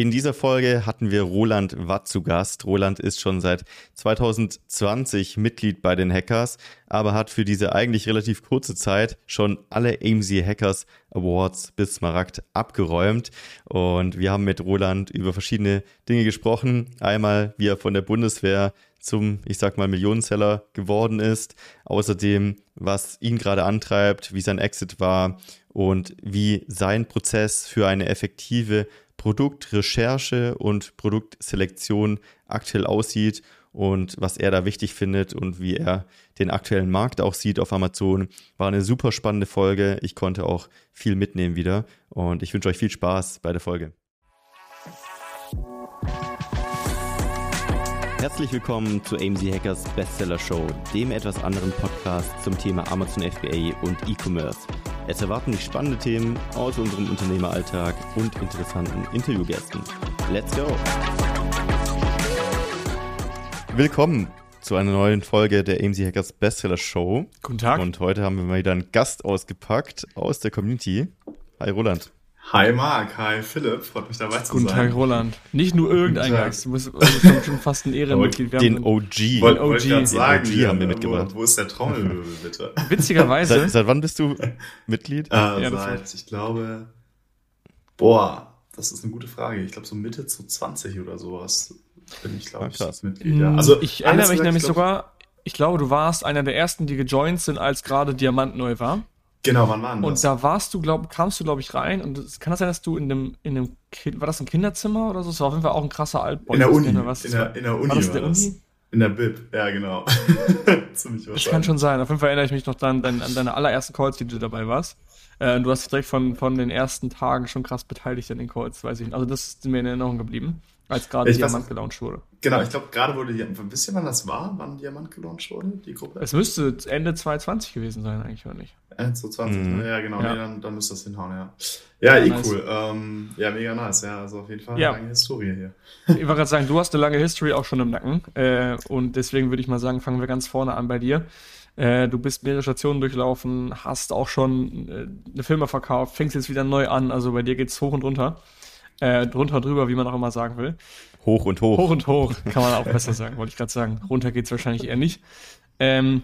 In dieser Folge hatten wir Roland Watt zu Gast. Roland ist schon seit 2020 Mitglied bei den Hackers, aber hat für diese eigentlich relativ kurze Zeit schon alle AMC Hackers Awards bis Smaragd abgeräumt. Und wir haben mit Roland über verschiedene Dinge gesprochen. Einmal, wie er von der Bundeswehr zum, ich sag mal, Millionenseller geworden ist. Außerdem, was ihn gerade antreibt, wie sein Exit war und wie sein Prozess für eine effektive Produktrecherche und Produktselektion aktuell aussieht und was er da wichtig findet und wie er den aktuellen Markt auch sieht auf Amazon. War eine super spannende Folge. Ich konnte auch viel mitnehmen wieder und ich wünsche euch viel Spaß bei der Folge. Herzlich willkommen zu AMZ Hackers Bestseller Show, dem etwas anderen Podcast zum Thema Amazon FBA und E-Commerce. Es erwarten dich spannende Themen aus unserem Unternehmeralltag und interessanten Interviewgästen. Let's go! Willkommen zu einer neuen Folge der AMC Hackers Bestseller Show. Guten Tag. Und heute haben wir mal wieder einen Gast ausgepackt aus der Community. Hi Roland. Hi Marc, hi Philipp, freut mich dabei zu Guten sein. Guten Tag Roland. Nicht nur irgendein Gast, du bist also schon fast ein Ehrenmitglied. Den OG. Wollt, wollt OG. sagen, Den OG haben wir mitgebracht. Wo, wo ist der Trommelwirbel bitte? Witzigerweise. Seit, seit wann bist du Mitglied? Äh, Ja, seit, ich glaube, boah, das ist eine gute Frage. Ich glaube so Mitte zu 20 oder sowas bin ich, glaube Ah, ich. Mitglied. Ja. Also, ich erinnere mich gesagt, nämlich ich glaub- sogar, ich glaube, du warst einer der ersten, die gejoint sind, als gerade Diamant neu war. Genau, wann war denn Und da warst du, glaub, kamst du, glaube ich, rein. Und es kann das sein, dass du in dem, in dem Kind, war das ein Kinderzimmer oder so? Das war auf jeden Fall auch ein krasser Altboy. in der Uni, mehr, was in der, in der Uni War das war der das. Uni? In der Bib, ja genau. Ziemlich Das kann schon sein. Auf jeden Fall erinnere ich mich noch dann, dann an deine allerersten Calls, die du dabei warst. Äh, du hast dich direkt von, von den ersten Tagen schon krass beteiligt an den Calls, weiß ich nicht. Also das ist mir in Erinnerung geblieben, als gerade Ich weiß- Diamant gelauncht wurde. Genau, ich glaube, gerade wurde die, wisst ihr, wann das war? Wann Diamant gelauncht wurde, die Gruppe? Es müsste Ende 2020 gewesen sein, eigentlich, oder nicht? 1 zu 20, Mhm. ja genau, Ja. Nee, dann, dann müsste das hinhauen, ja. Ja, eh Nice. cool. Ähm, ja, mega nice, ja, also auf jeden Fall Ja. eine lange Historie hier. Ich wollte gerade sagen, du hast eine lange History auch schon im Nacken. Äh, und deswegen würde ich mal sagen, fangen wir ganz vorne an bei dir. Äh, du bist mehrere Stationen durchlaufen, hast auch schon äh, eine Firma verkauft, fängst jetzt wieder neu an. Also bei dir geht's hoch und runter. Äh, drunter, drüber, wie man auch immer sagen will. Hoch und hoch. Hoch und hoch, kann man auch besser sagen, wollte ich gerade sagen. Runter geht's wahrscheinlich eher nicht. Ähm,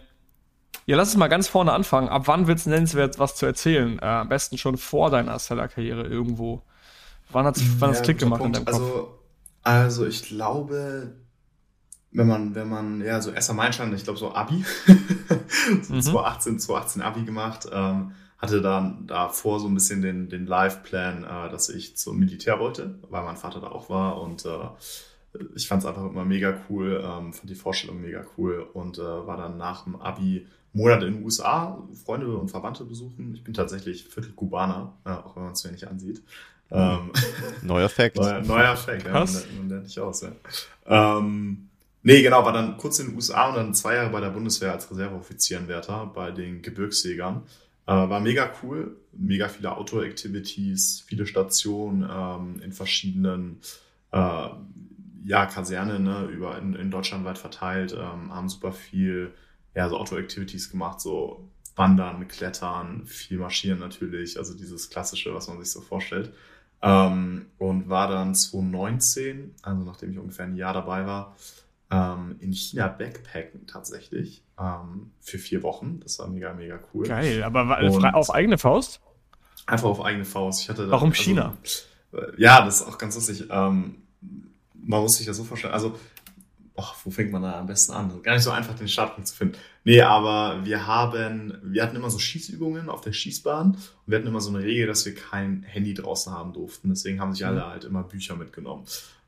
ja, lass uns mal ganz vorne anfangen. Ab wann wird's nennenswert, was zu erzählen? Äh, am besten schon vor deiner Seller-Karriere irgendwo. Wann hat's, wann hat's Ja, Klick gemacht in Punkt. deinem Kopf? Also, also ich glaube, wenn man, wenn man, ja, so erster Meilenstein, ich glaube so Abi, so Mhm. 2018, 2018 Abi gemacht, ähm, hatte dann davor so ein bisschen den, den Live-Plan, äh, dass ich zum Militär wollte, weil mein Vater da auch war und äh, ich fand es einfach immer mega cool, ähm, fand die Vorstellung mega cool und äh, war dann nach dem Abi Monate in den USA, Freunde und Verwandte besuchen. Ich bin tatsächlich Viertel Kubaner, äh, auch wenn man es mir nicht ansieht. Ähm, Neuer Fact. Neuer, neuer Fact, ja, man, man lernt nicht aus, ja. Ähm, nee, genau, war dann kurz in den USA und dann zwei Jahre bei der Bundeswehr als Reserveoffizierenwärter bei den Gebirgsjägern. Äh, war mega cool, mega viele Outdoor-Activities, viele Stationen ähm, in verschiedenen äh, ja, Kasernen, ne, über in, in Deutschland weit verteilt, ähm, haben super viel ja, so Outdoor-Activities gemacht, so Wandern, Klettern, viel Marschieren natürlich, also dieses Klassische, was man sich so vorstellt. Ähm, und war dann 2019, also nachdem ich ungefähr ein Jahr dabei war, ähm, in China Backpacken tatsächlich ähm, für vier Wochen. Das war mega, mega cool. Geil, aber Und- auf eigene Faust? Einfach auf eigene Faust. Ich hatte da, Warum also, China? äh, Ja, das ist auch ganz lustig. Ähm, man muss sich das so vorstellen. Also, oh, wo fängt man da am besten an? Gar nicht so einfach, den Startpunkt zu finden. Nee, aber wir haben, wir hatten immer so Schießübungen auf der Schießbahn und wir hatten immer so eine Regel, dass wir kein Handy draußen haben durften. Deswegen haben sich Mhm. alle halt immer Bücher mitgenommen.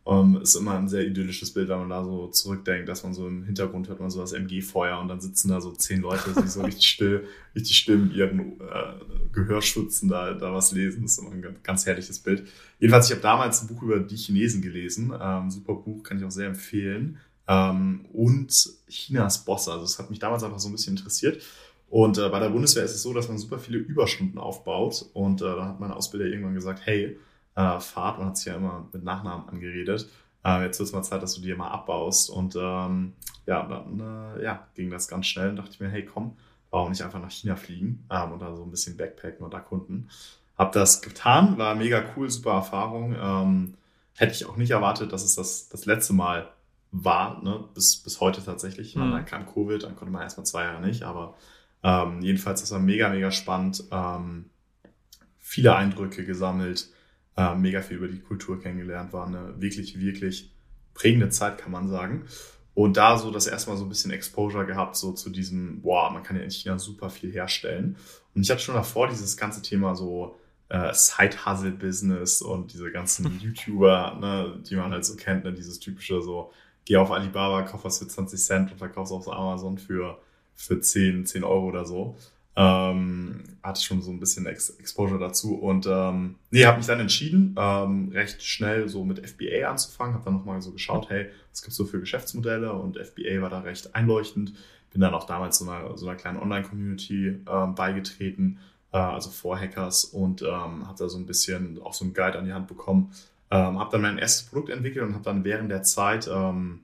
Ähm, ist immer ein sehr idyllisches Bild, wenn man da so zurückdenkt, dass man so im Hintergrund hört man so das MG-Feuer und dann sitzen da so zehn Leute, die so richtig still, richtig still mit ihren äh, Gehörschützen da, da was lesen. Das ist immer ein ganz, ganz herrliches Bild. Jedenfalls, ich habe damals ein Buch über die Chinesen gelesen. Ähm, super Buch, kann ich auch sehr empfehlen. Ähm, und Chinas Bosse. Also es hat mich damals einfach so ein bisschen interessiert. Und äh, bei der Bundeswehr ist es so, dass man super viele Überstunden aufbaut. Und äh, dann hat mein Ausbilder irgendwann gesagt, hey, äh, Fahrt, man hat sich ja immer mit Nachnamen angeredet. Äh, jetzt wird es mal Zeit, dass du die mal abbaust. Und ähm, ja, dann äh, ja, ging das ganz schnell. Und dachte ich mir, hey, komm, warum nicht einfach nach China fliegen ähm, und da so ein bisschen backpacken und erkunden. Hab das getan, war mega cool, super Erfahrung. Ähm, hätte ich auch nicht erwartet, dass es das, das letzte Mal war, ne? bis, bis heute tatsächlich. Mhm. Dann kam Covid, dann konnte man erstmal zwei Jahre nicht, aber ähm, jedenfalls, das war mega, mega spannend. Ähm, viele Eindrücke gesammelt, äh, mega viel über die Kultur kennengelernt, war eine wirklich, wirklich prägende Zeit, kann man sagen. Und da so das erstmal so ein bisschen Exposure gehabt, so zu diesem, boah, man kann ja in China super viel herstellen. Und ich hatte schon davor dieses ganze Thema so äh, Side-Hustle-Business und diese ganzen YouTuber, ne, die man halt so kennt, ne, dieses typische so, geh auf Alibaba, kauf was für 20 Cent und verkaufst auf Amazon für, für 10, 10 Euro oder so. Ähm, hatte schon so ein bisschen Ex Exposure dazu und ähm, nee, habe mich dann entschieden, ähm, recht schnell so mit FBA anzufangen, habe dann nochmal so geschaut, hey, was gibt's so für Geschäftsmodelle und FBA war da recht einleuchtend. Bin dann auch damals so einer, so einer kleinen Online-Community ähm, beigetreten, äh, also vor Hackers und ähm, habe da so ein bisschen auch so ein Guide an die Hand bekommen. Ähm, habe dann mein erstes Produkt entwickelt und habe dann während der Zeit ähm,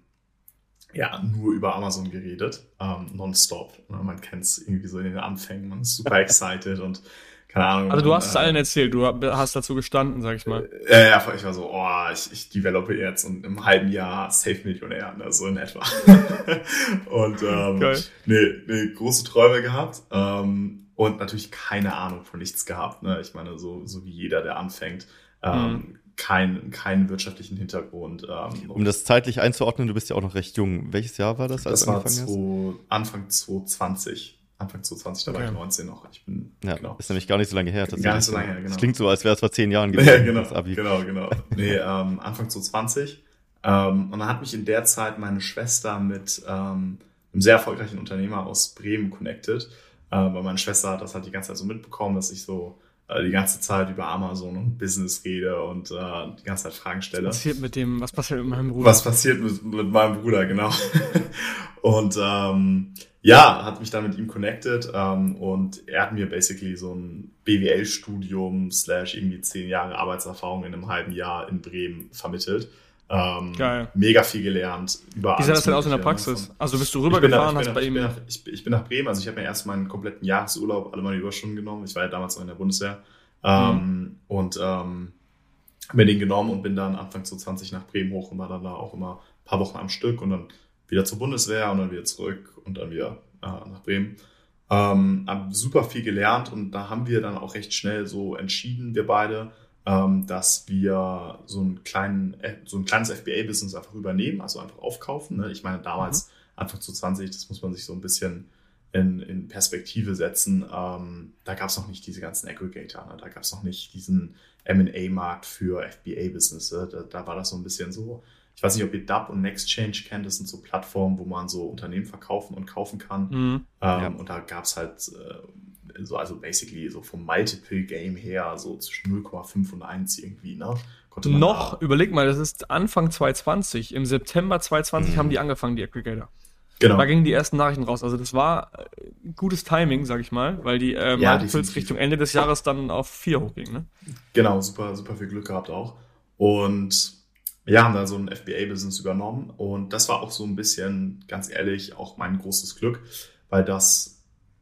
ja, nur über Amazon geredet, ähm, nonstop. Ne, man kennt es irgendwie so in den Anfängen, man ist super excited und keine Ahnung. Also du hast es allen erzählt, du hast dazu gestanden, sag ich mal. Äh, ja, ich war so, oh, ich, ich develope jetzt und im halben Jahr Safe Millionär, ne, so in etwa. und ähm, Geil. nee, nee, große Träume gehabt ähm, und natürlich keine Ahnung von nichts gehabt. Ne? Ich meine, so, so wie jeder, der anfängt. Ähm, mhm keinen keinen wirtschaftlichen Hintergrund. Ähm, um das zeitlich einzuordnen, du bist ja auch noch recht jung. Welches Jahr war das? Als das war zu, Anfang 2020. Anfang 2020, da okay. war ich 19 noch. Ich bin, ja, genau. ist nämlich gar nicht so lange her. Gar nicht so lange her, genau. Das klingt so, als wäre es vor zehn Jahren gewesen, ja, genau. Genau, genau. Nee, ähm, Anfang 2020. Ähm, und dann hat mich in der Zeit meine Schwester mit ähm, einem sehr erfolgreichen Unternehmer aus Bremen connected. Äh, weil meine Schwester hat das halt die ganze Zeit so mitbekommen, dass ich so die ganze Zeit über Amazon und Business rede und äh, die ganze Zeit Fragen stelle. Was passiert mit dem, was passiert mit meinem Bruder? Was passiert mit, mit meinem Bruder, genau. und ähm, ja, hat mich dann mit ihm connected ähm, und er hat mir basically so ein BWL-Studium slash irgendwie zehn Jahre Arbeitserfahrung in einem halben Jahr in Bremen vermittelt. Ähm, Geil. Mega viel gelernt. Über Wie sah das denn aus in der Praxis? Also bist du rübergefahren, hast nach, bei ihm... Ich, ich, bin nach Bremen, also ich habe mir erst meinen kompletten Jahresurlaub, alle meine Überstunden genommen. Ich war ja damals noch in der Bundeswehr. Ähm, mhm. Und ähm, mir den genommen und bin dann Anfang 2020 nach Bremen hoch und war dann da auch immer ein paar Wochen am Stück und dann wieder zur Bundeswehr und dann wieder zurück und dann wieder äh, nach Bremen. Ähm, hab super viel gelernt und da haben wir dann auch recht schnell so entschieden, wir beide, dass wir so, einen kleinen, äh, so ein kleines FBA-Business einfach übernehmen, also einfach aufkaufen. Ne? Ich meine, damals, mhm. Anfang zu 20, das muss man sich so ein bisschen in, in Perspektive setzen. Ähm, da gab es noch nicht diese ganzen Aggregator, ne? da gab es noch nicht diesen M&A-Markt für FBA-Business. Da, da war das so ein bisschen so, ich weiß nicht, ob ihr Dub und Nextchange kennt, das sind so Plattformen, wo man so Unternehmen verkaufen und kaufen kann. Mhm. Ähm, ja. Und da gab es halt äh, so, also basically so vom Multiple Game her, so zwischen 0,5 und 1 irgendwie, ne? Noch, da, überleg mal, das ist Anfang 2020. Im September 2020 mhm. haben die angefangen, die Aggregator. Genau. Da gingen die ersten Nachrichten raus. Also das war äh, gutes Timing, sag ich mal, weil die äh, ja, Richtung Ende des Jahres dann auf 4 hochgingen, ne? Genau, super, super viel Glück gehabt auch. Und ja, haben dann so ein FBA-Business übernommen. Und das war auch so ein bisschen, ganz ehrlich, auch mein großes Glück, weil das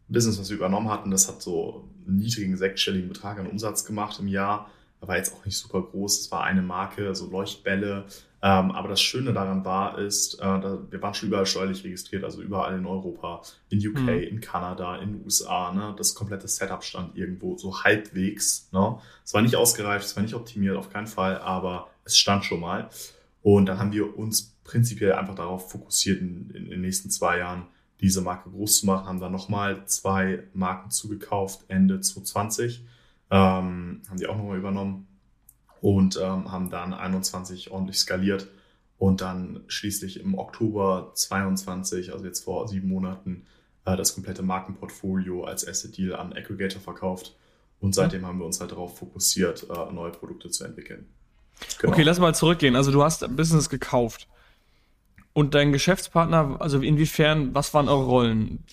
Business, was wir übernommen hatten, das hat so einen niedrigen sechsstelligen Betrag an Umsatz gemacht im Jahr. War jetzt auch nicht super groß. Es war eine Marke, so Leuchtbälle. Ähm, aber das Schöne daran war, ist, äh, wir waren schon überall steuerlich registriert, also überall in Europa, in UK, mhm. in Kanada, in den USA. Ne? Das komplette Setup stand irgendwo so halbwegs. Ne? Es war nicht ausgereift, es war nicht optimiert, auf keinen Fall, aber es stand schon mal. Und dann haben wir uns prinzipiell einfach darauf fokussiert, in, in den nächsten zwei Jahren diese Marke groß zu machen, haben dann nochmal zwei Marken zugekauft, Ende 2020, ähm, haben die auch nochmal übernommen und ähm, haben dann 21 ordentlich skaliert und dann schließlich im Oktober 22, also jetzt vor sieben Monaten, äh, das komplette Markenportfolio als Asset Deal an Aggregator verkauft und seitdem haben wir uns halt darauf fokussiert, äh, neue Produkte zu entwickeln. Genau. Okay, lass mal zurückgehen. Also du hast ein Business gekauft. Und dein Geschäftspartner, also inwiefern, was waren eure Rollen?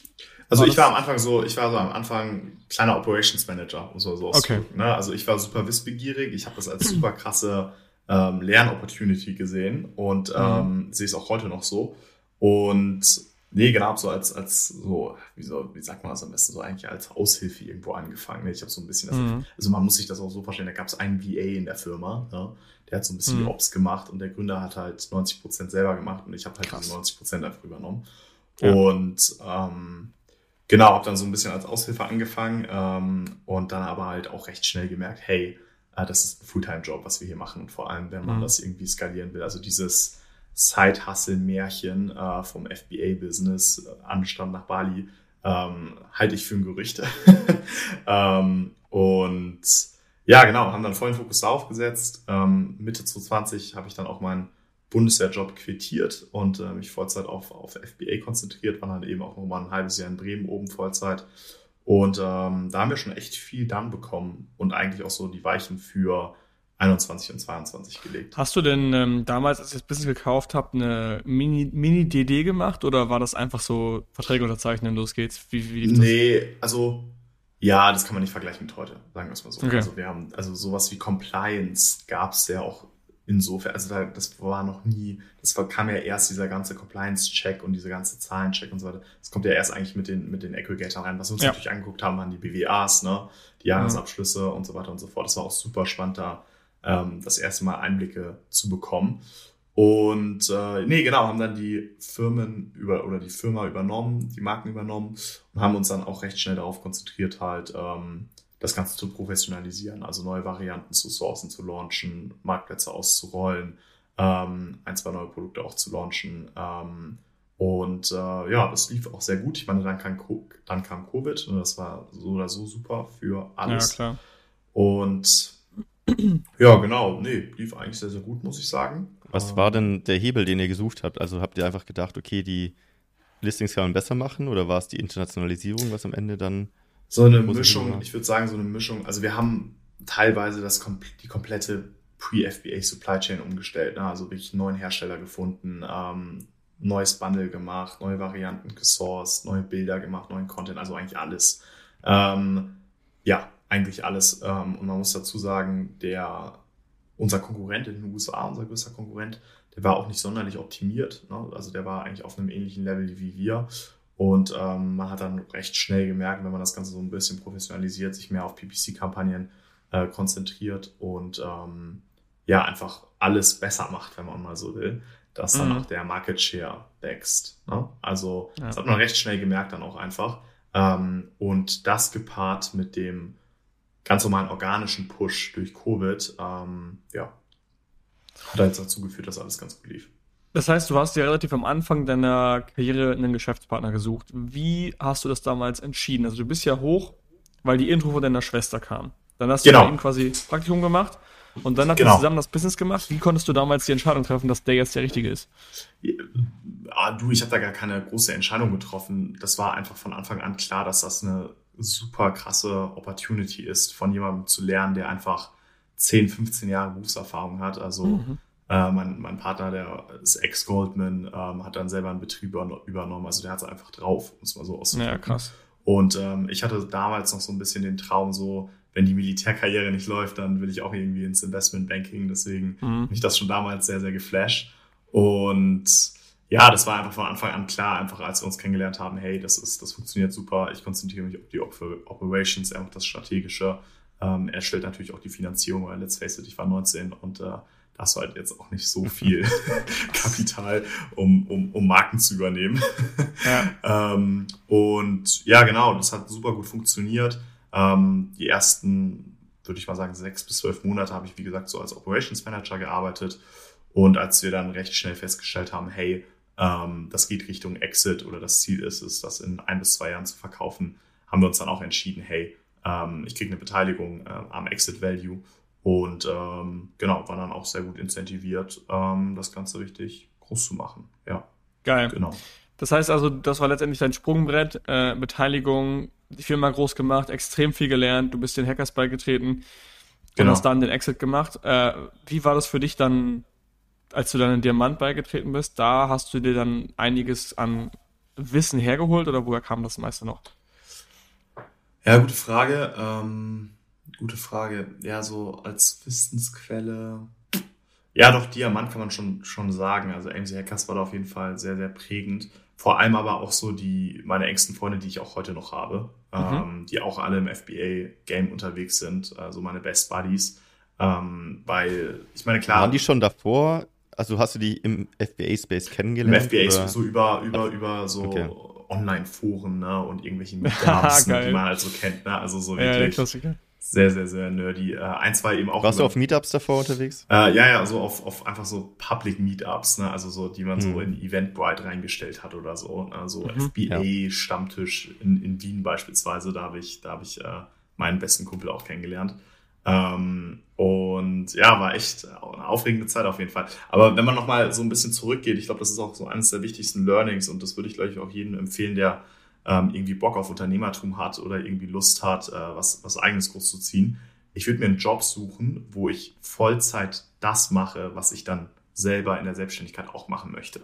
Also war ich war am Anfang so, ich war so am Anfang kleiner Operations Manager, muss man so okay. Ne? Also ich war super wissbegierig, ich habe das als super krasse ähm, Lernopportunity gesehen und mhm. ähm, mhm. sehe es auch heute noch so. Und Nee, genau, so als, als so, wie, so, wie sagt man das am besten, so eigentlich als Aushilfe irgendwo angefangen. Ich habe so ein bisschen, das, mhm. also man muss sich das auch so vorstellen, da gab es einen VA in der Firma, ne? Der hat so ein bisschen mhm. die Ops gemacht und der Gründer hat halt 90 Prozent selber gemacht und ich habe halt Krass. diese 90 Prozent einfach übernommen. Ja. Und ähm, genau, habe dann so ein bisschen als Aushilfe angefangen ähm, und dann aber halt auch recht schnell gemerkt, hey, äh, das ist ein Fulltime-Job, was wir hier machen und vor allem, wenn man mhm. das irgendwie skalieren will. Also dieses Side-Hustle-Märchen äh, vom FBA-Business, äh, Anstand nach Bali, ähm, halte ich für ein Gerücht. ähm, und ja, genau, haben dann vollen Fokus darauf gesetzt. Ähm, Mitte 2020 habe ich dann auch meinen Bundeswehrjob quittiert und äh, mich Vollzeit auf, auf FBA konzentriert, war dann eben auch nochmal ein halbes Jahr in Bremen oben Vollzeit. Und ähm, da haben wir schon echt viel dann bekommen und eigentlich auch so die Weichen für 21 und 22 gelegt. Hast du denn ähm, damals, als ihr das Business gekauft habt, eine Mini-DD Mini gemacht oder war das einfach so Verträge unterzeichnen, los geht's? Wie, wie nee, also ja, das kann man nicht vergleichen mit heute, sagen wir es mal so. Okay. Also wir haben, also sowas wie Compliance gab es ja auch insofern, also da, das war noch nie, das war, kam ja erst dieser ganze Compliance-Check und dieser ganze Zahlencheck und so weiter. Das kommt ja erst eigentlich mit den, mit den Aggregatoren rein. Was wir uns ja. natürlich angeguckt haben, waren die BWAs, ne, die Jahresabschlüsse mhm. und so weiter und so fort. Das war auch super spannend da ähm, das erste Mal Einblicke zu bekommen. Und äh, nee, genau, haben dann die Firmen über oder die Firma übernommen, die Marken übernommen und haben uns dann auch recht schnell darauf konzentriert, halt ähm, das Ganze zu professionalisieren, also neue Varianten zu sourcen, zu launchen, Marktplätze auszurollen, ähm, ein, zwei neue Produkte auch zu launchen. Ähm, und äh, ja, das lief auch sehr gut. Ich meine, dann kam, dann kam Covid und das war so oder so super für alles. Ja, klar. Und ja, genau. Nee, lief eigentlich sehr, sehr gut, muss ich sagen. Was war denn der Hebel, den ihr gesucht habt? Also habt ihr einfach gedacht, okay, die Listings kann man besser machen oder war es die Internationalisierung, was am Ende dann. So eine Mischung, ich würde sagen, so eine Mischung. Also wir haben teilweise das, die komplette Pre-FBA Supply Chain umgestellt. Ne? Also wirklich neuen Hersteller gefunden, ähm, neues Bundle gemacht, neue Varianten gesourced, neue Bilder gemacht, neuen Content, also eigentlich alles. Ähm, ja, eigentlich alles. Ähm, und man muss dazu sagen, der, unser Konkurrent in den USA, unser größter Konkurrent, der war auch nicht sonderlich optimiert. Ne? Also der war eigentlich auf einem ähnlichen Level wie wir. Und ähm, man hat dann recht schnell gemerkt, wenn man das Ganze so ein bisschen professionalisiert, sich mehr auf PPC-Kampagnen äh, konzentriert und ähm, ja, einfach alles besser macht, wenn man mal so will, dass dann mhm. auch der Market Share wächst. Ne? Also ja. das hat man recht schnell gemerkt dann auch einfach. Ähm, und das gepaart mit dem ganz normalen organischen Push durch Covid, ähm, ja, hat jetzt dazu geführt, dass alles ganz gut lief. Das heißt, du hast ja relativ am Anfang deiner Karriere einen Geschäftspartner gesucht. Wie hast du das damals entschieden? Also du bist ja hoch, weil die Intro von deiner Schwester kam. Dann hast du genau. bei ihm quasi Praktikum gemacht und dann habt genau. ihr zusammen das Business gemacht. Wie konntest du damals die Entscheidung treffen, dass der jetzt der Richtige ist? Ja, du, ich habe da gar keine große Entscheidung getroffen. Das war einfach von Anfang an klar, dass das eine super krasse Opportunity ist, von jemandem zu lernen, der einfach 10, 15 Jahre Berufserfahrung hat. Also mhm. äh, mein, mein Partner, der ist Ex-Goldman, ähm, hat dann selber einen Betrieb übernommen. Also der hat es einfach drauf, muss man so auszudrücken. Ja, krass. Und ähm, ich hatte damals noch so ein bisschen den Traum, so, wenn die Militärkarriere nicht läuft, dann will ich auch irgendwie ins Investmentbanking. Deswegen mhm. bin ich das schon damals sehr, sehr geflasht. Und ja, das war einfach von Anfang an klar, einfach als wir uns kennengelernt haben, hey, das ist, das funktioniert super. Ich konzentriere mich auf die Operations, einfach das Strategische. Ähm, er stellt natürlich auch die Finanzierung, weil let's face it, ich war 19 und äh, da hast du halt jetzt auch nicht so viel Kapital, um, um, um Marken zu übernehmen. Ja. ähm, und ja, genau, das hat super gut funktioniert. Ähm, die ersten, würde ich mal sagen, sechs bis zwölf Monate habe ich, wie gesagt, so als Operations Manager gearbeitet. Und als wir dann recht schnell festgestellt haben, hey, das geht Richtung Exit oder das Ziel ist es, das in ein bis zwei Jahren zu verkaufen, haben wir uns dann auch entschieden, hey, ähm, ich kriege eine Beteiligung äh, am Exit Value und ähm, genau, war dann auch sehr gut incentiviert, ähm, das Ganze richtig groß zu machen. Ja. Geil. Genau. Das heißt also, das war letztendlich dein Sprungbrett, äh, Beteiligung, die Firma groß gemacht, extrem viel gelernt, du bist den Hackers beigetreten genau. und hast dann den Exit gemacht. Äh, wie war das für dich dann als du dann in Diamant beigetreten bist, da hast du dir dann einiges an Wissen hergeholt oder woher kam das meiste noch? Ja, gute Frage. Ähm, gute Frage. Ja, so als Wissensquelle. Ja, doch, Diamant kann man schon, schon sagen. Also AMC Hackers war da auf jeden Fall sehr, sehr prägend. vor allem aber auch so die, meine engsten Freunde, die ich auch heute noch habe, mhm. ähm, die auch alle im FBA-Game unterwegs sind, also meine Best Buddies. Ähm, weil, ich meine, klar. Waren die schon davor? Also hast du die im FBA-Space kennengelernt? Im FBA, so über, über, über so okay. Online-Foren ne, und irgendwelchen Meetups, ne, die man halt so kennt. Ne? Also so wirklich. Ja, sehr, sehr, sehr nerdy. Äh, ein, zwei eben auch. Warst über, du auf Meetups davor unterwegs? Äh, ja, ja, so auf, auf einfach so Public Meetups, ne? also so, die man hm. so in Eventbrite reingestellt hat oder so. Ne? So mhm, FBA-Stammtisch ja. in, in Wien beispielsweise, da habe ich, da habe ich äh, meinen besten Kumpel auch kennengelernt. Ähm, und ja, war echt eine aufregende Zeit auf jeden Fall. Aber wenn man nochmal so ein bisschen zurückgeht, ich glaube, das ist auch so eines der wichtigsten Learnings und das würde ich, glaube ich, auch jedem empfehlen, der ähm, irgendwie Bock auf Unternehmertum hat oder irgendwie Lust hat, äh, was, was eigenes groß zu ziehen. Ich würde mir einen Job suchen, wo ich Vollzeit das mache, was ich dann selber in der Selbstständigkeit auch machen möchte.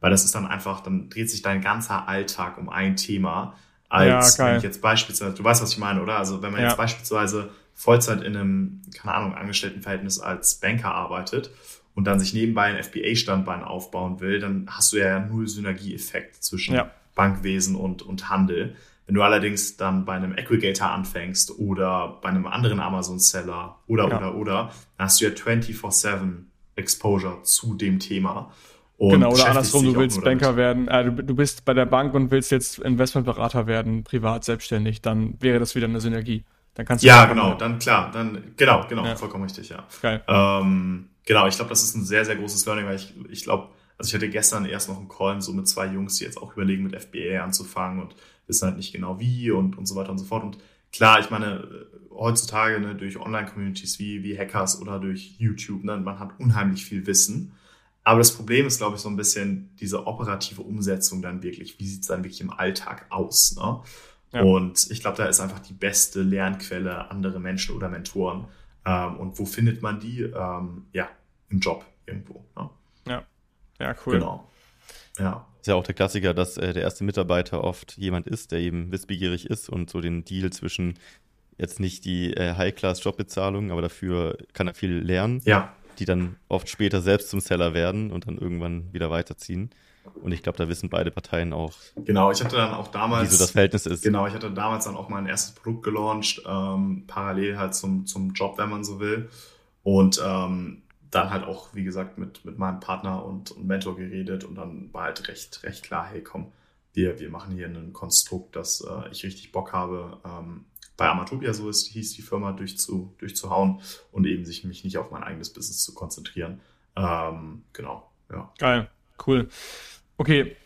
Weil das ist dann einfach, dann dreht sich dein ganzer Alltag um ein Thema, als ja, wenn ich jetzt beispielsweise, du weißt, was ich meine, oder? Also wenn man ja. jetzt beispielsweise Vollzeit in einem, keine Ahnung, Angestelltenverhältnis als Banker arbeitet und dann sich nebenbei ein FBA-Standbein aufbauen will, dann hast du ja null Synergieeffekt zwischen ja. Bankwesen und, und Handel. Wenn du allerdings dann bei einem Aggregator anfängst oder bei einem anderen Amazon-Seller oder, ja. oder, oder, dann hast du ja 24-7 Exposure zu dem Thema. Und genau, oder andersrum, du willst Banker werden, äh, du, du, bist bei der Bank und willst jetzt Investmentberater werden, privat selbstständig, dann wäre das wieder eine Synergie. Dann kannst du ja, genau, dann klar, dann genau, genau, ja. vollkommen richtig, ja. Geil. Ähm, genau, ich glaube, das ist ein sehr, sehr großes Learning, weil ich, ich glaube, also ich hatte gestern erst noch einen Call so mit zwei Jungs, die jetzt auch überlegen, mit FBA anzufangen und wissen halt nicht genau wie und, und so weiter und so fort. Und klar, ich meine, heutzutage ne, durch Online-Communities wie, wie Hackers oder durch YouTube, ne, man hat unheimlich viel Wissen. Aber das Problem ist, glaube ich, so ein bisschen diese operative Umsetzung dann wirklich. Wie sieht es dann wirklich im Alltag aus? Ne? Ja. Und ich glaube, da ist einfach die beste Lernquelle andere Menschen oder Mentoren. Ähm, und wo findet man die? Ähm, ja, im Job irgendwo. Ne? Ja. Ja, cool. Genau. Ja. Ist ja auch der Klassiker, dass äh, der erste Mitarbeiter oft jemand ist, der eben wissbegierig ist und so den Deal zwischen jetzt nicht die äh, High-Class-Jobbezahlung, aber dafür kann er viel lernen. Ja. Die dann oft später selbst zum Seller werden und dann irgendwann wieder weiterziehen. Und ich glaube, da wissen beide Parteien auch. Genau, ich hatte dann auch damals. Wie so das Verhältnis ist. Genau, ich hatte damals dann auch mein erstes Produkt gelauncht, ähm, parallel halt zum, zum Job, wenn man so will. Und ähm, dann halt auch, wie gesagt, mit, mit meinem Partner und, und Mentor geredet und dann war halt recht, recht klar, hey komm, wir, wir machen hier ein Konstrukt, das äh, ich richtig Bock habe, ähm, bei Amatopia, so ist, hieß die Firma, durchzu, durchzuhauen und eben sich mich nicht auf mein eigenes Business zu konzentrieren. Ähm, genau, ja. Geil, cool. Okay,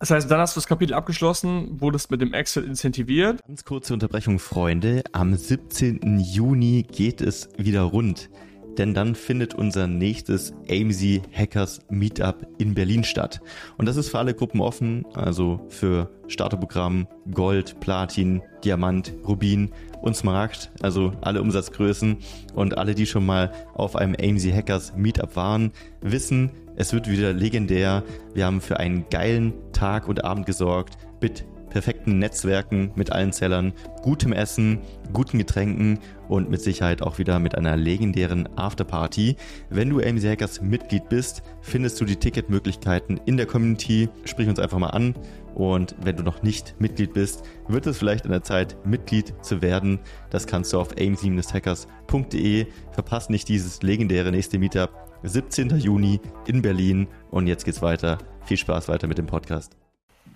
das heißt, dann hast du das Kapitel abgeschlossen, wurdest mit dem Exit incentiviert. Ganz kurze Unterbrechung, Freunde. Am 17. Juni geht es wieder rund denn dann findet unser nächstes AMZ Hackers Meetup in Berlin statt. Und das ist für alle Gruppen offen, also für Starterprogramm Gold, Platin, Diamant, Rubin und Smaragd, also alle Umsatzgrößen und alle, die schon mal auf einem AMZ Hackers Meetup waren, wissen, es wird wieder legendär. Wir haben für einen geilen Tag und Abend gesorgt mit perfekten Netzwerken mit allen Zellern, gutem Essen, guten Getränken und mit Sicherheit auch wieder mit einer legendären Afterparty. Wenn du AMC Hackers Mitglied bist, findest du die Ticketmöglichkeiten in der Community. Sprich uns einfach mal an. Und wenn du noch nicht Mitglied bist, wird es vielleicht an der Zeit, Mitglied zu werden. Das kannst du auf amc-hackers.de. Verpasst nicht dieses legendäre nächste Meetup. 17. Juni in Berlin. Und jetzt geht's weiter. Viel Spaß weiter mit dem Podcast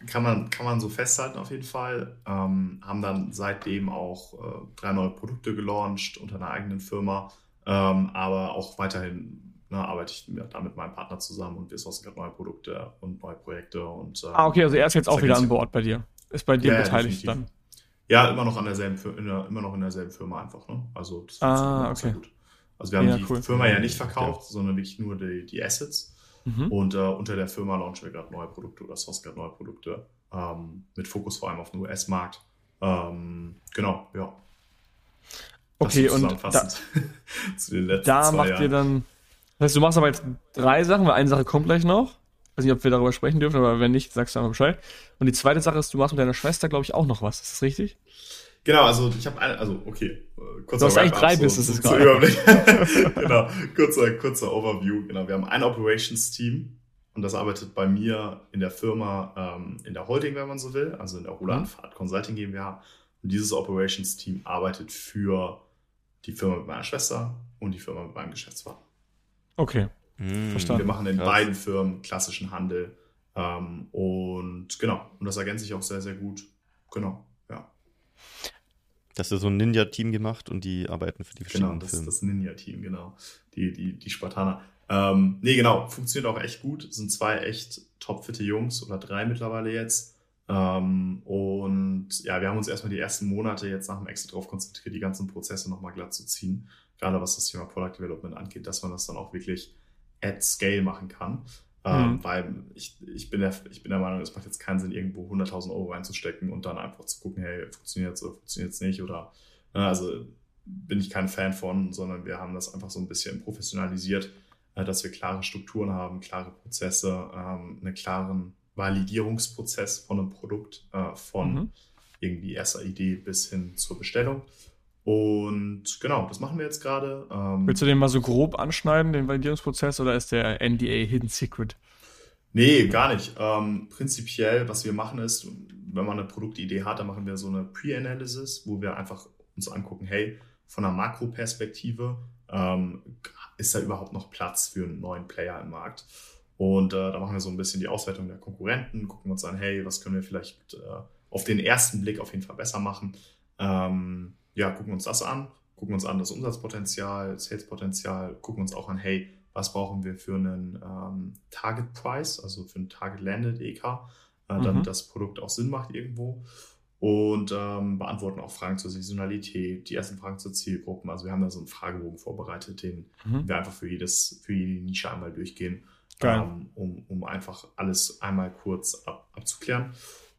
kann man, kann man so festhalten auf jeden Fall. Ähm, haben dann seitdem auch äh, drei neue Produkte gelauncht unter einer eigenen Firma. Ähm, aber auch weiterhin ne, arbeite ich da mit meinem Partner zusammen und wir sourcen gerade neue Produkte und neue Projekte. Und, ähm, ah, okay, also er ist jetzt auch wieder an Bord bei dir. Ist bei dir ja, beteiligt ja, dann. Ja, immer noch an derselben in immer noch in derselben Firma einfach. Ne? Also das ah, okay. sehr gut. Also wir haben ja, die cool. Firma ja nicht verkauft, sondern wirklich nur die, die Assets. Mhm. Und äh, unter der Firma launchen wir gerade neue Produkte oder sourcen gerade neue Produkte ähm, mit Fokus vor allem auf den US-Markt. Ähm, genau, ja. Okay, und da, zu den letzten da macht Jahren. ihr dann, das heißt, du machst aber jetzt drei Sachen, weil eine Sache kommt gleich noch. Ich weiß nicht, ob wir darüber sprechen dürfen, aber wenn nicht, sagst du einfach Bescheid. Und die zweite Sache ist, du machst mit deiner Schwester, glaube ich, auch noch was. Ist das richtig? Genau, also ich habe also okay, äh, kurzer Du hast eigentlich drei Businesses so, Überblick. genau, kurzer, kurzer Overview. Genau, wir haben ein Operations-Team, und das arbeitet bei mir in der Firma, ähm, in der Holding, wenn man so will, also in der Roland Fahrt Consulting GmbH. Und dieses Operations-Team arbeitet für die Firma mit meiner Schwester und die Firma mit meinem Geschäftspartner. Okay. Hm, Verstanden. Wir machen in Krass. beiden Firmen klassischen Handel. Ähm, und genau, und das ergänzt sich auch sehr, sehr gut. Genau. Das ist so ein Ninja-Team gemacht und die arbeiten für die verschiedenen genau, das. Genau, das Ninja-Team, genau. Die, die, die Spartaner. Ähm, nee, genau, funktioniert auch echt gut. Es sind zwei echt topfitte Jungs oder drei mittlerweile jetzt. Ähm, und ja, wir haben uns erstmal die ersten Monate jetzt nach dem Exit darauf konzentriert, die ganzen Prozesse nochmal glatt zu ziehen. Gerade was das Thema Product Development angeht, dass man das dann auch wirklich at scale machen kann. Ähm, mhm. weil ich, ich, bin der, ich bin der Meinung, es macht jetzt keinen Sinn, irgendwo 100.000 Euro reinzustecken und dann einfach zu gucken, hey, funktioniert es oder funktioniert es nicht oder, ne, also bin ich kein Fan von, sondern wir haben das einfach so ein bisschen professionalisiert, äh, dass wir klare Strukturen haben, klare Prozesse, ähm, einen klaren Validierungsprozess von einem Produkt, äh, von mhm. irgendwie erster Idee bis hin zur Bestellung. Und genau, das machen wir jetzt gerade. Ähm, Willst du den mal so grob anschneiden, den Validierungsprozess, oder ist der NDA Hidden Secret? Nee, gar nicht. Ähm, prinzipiell, was wir machen ist, wenn man eine Produktidee hat, dann machen wir so eine Pre-Analysis, wo wir einfach uns angucken, hey, von einer Makroperspektive ähm, ist da überhaupt noch Platz für einen neuen Player im Markt? Und äh, da machen wir so ein bisschen die Auswertung der Konkurrenten, gucken uns an, hey, was können wir vielleicht äh, auf den ersten Blick auf jeden Fall besser machen. Ähm, ja, gucken uns das an, gucken uns an das Umsatzpotenzial, Salespotenzial, gucken uns auch an, hey, was brauchen wir für einen ähm, Target Price, also für einen Target Landed EK, äh, mhm. damit das Produkt auch Sinn macht irgendwo. Und ähm, beantworten auch Fragen zur Saisonalität, die ersten Fragen zur Zielgruppen. Also wir haben da so einen Fragebogen vorbereitet, den mhm. wir einfach für jedes, für jede Nische einmal durchgehen, ähm, um, um einfach alles einmal kurz ab, abzuklären.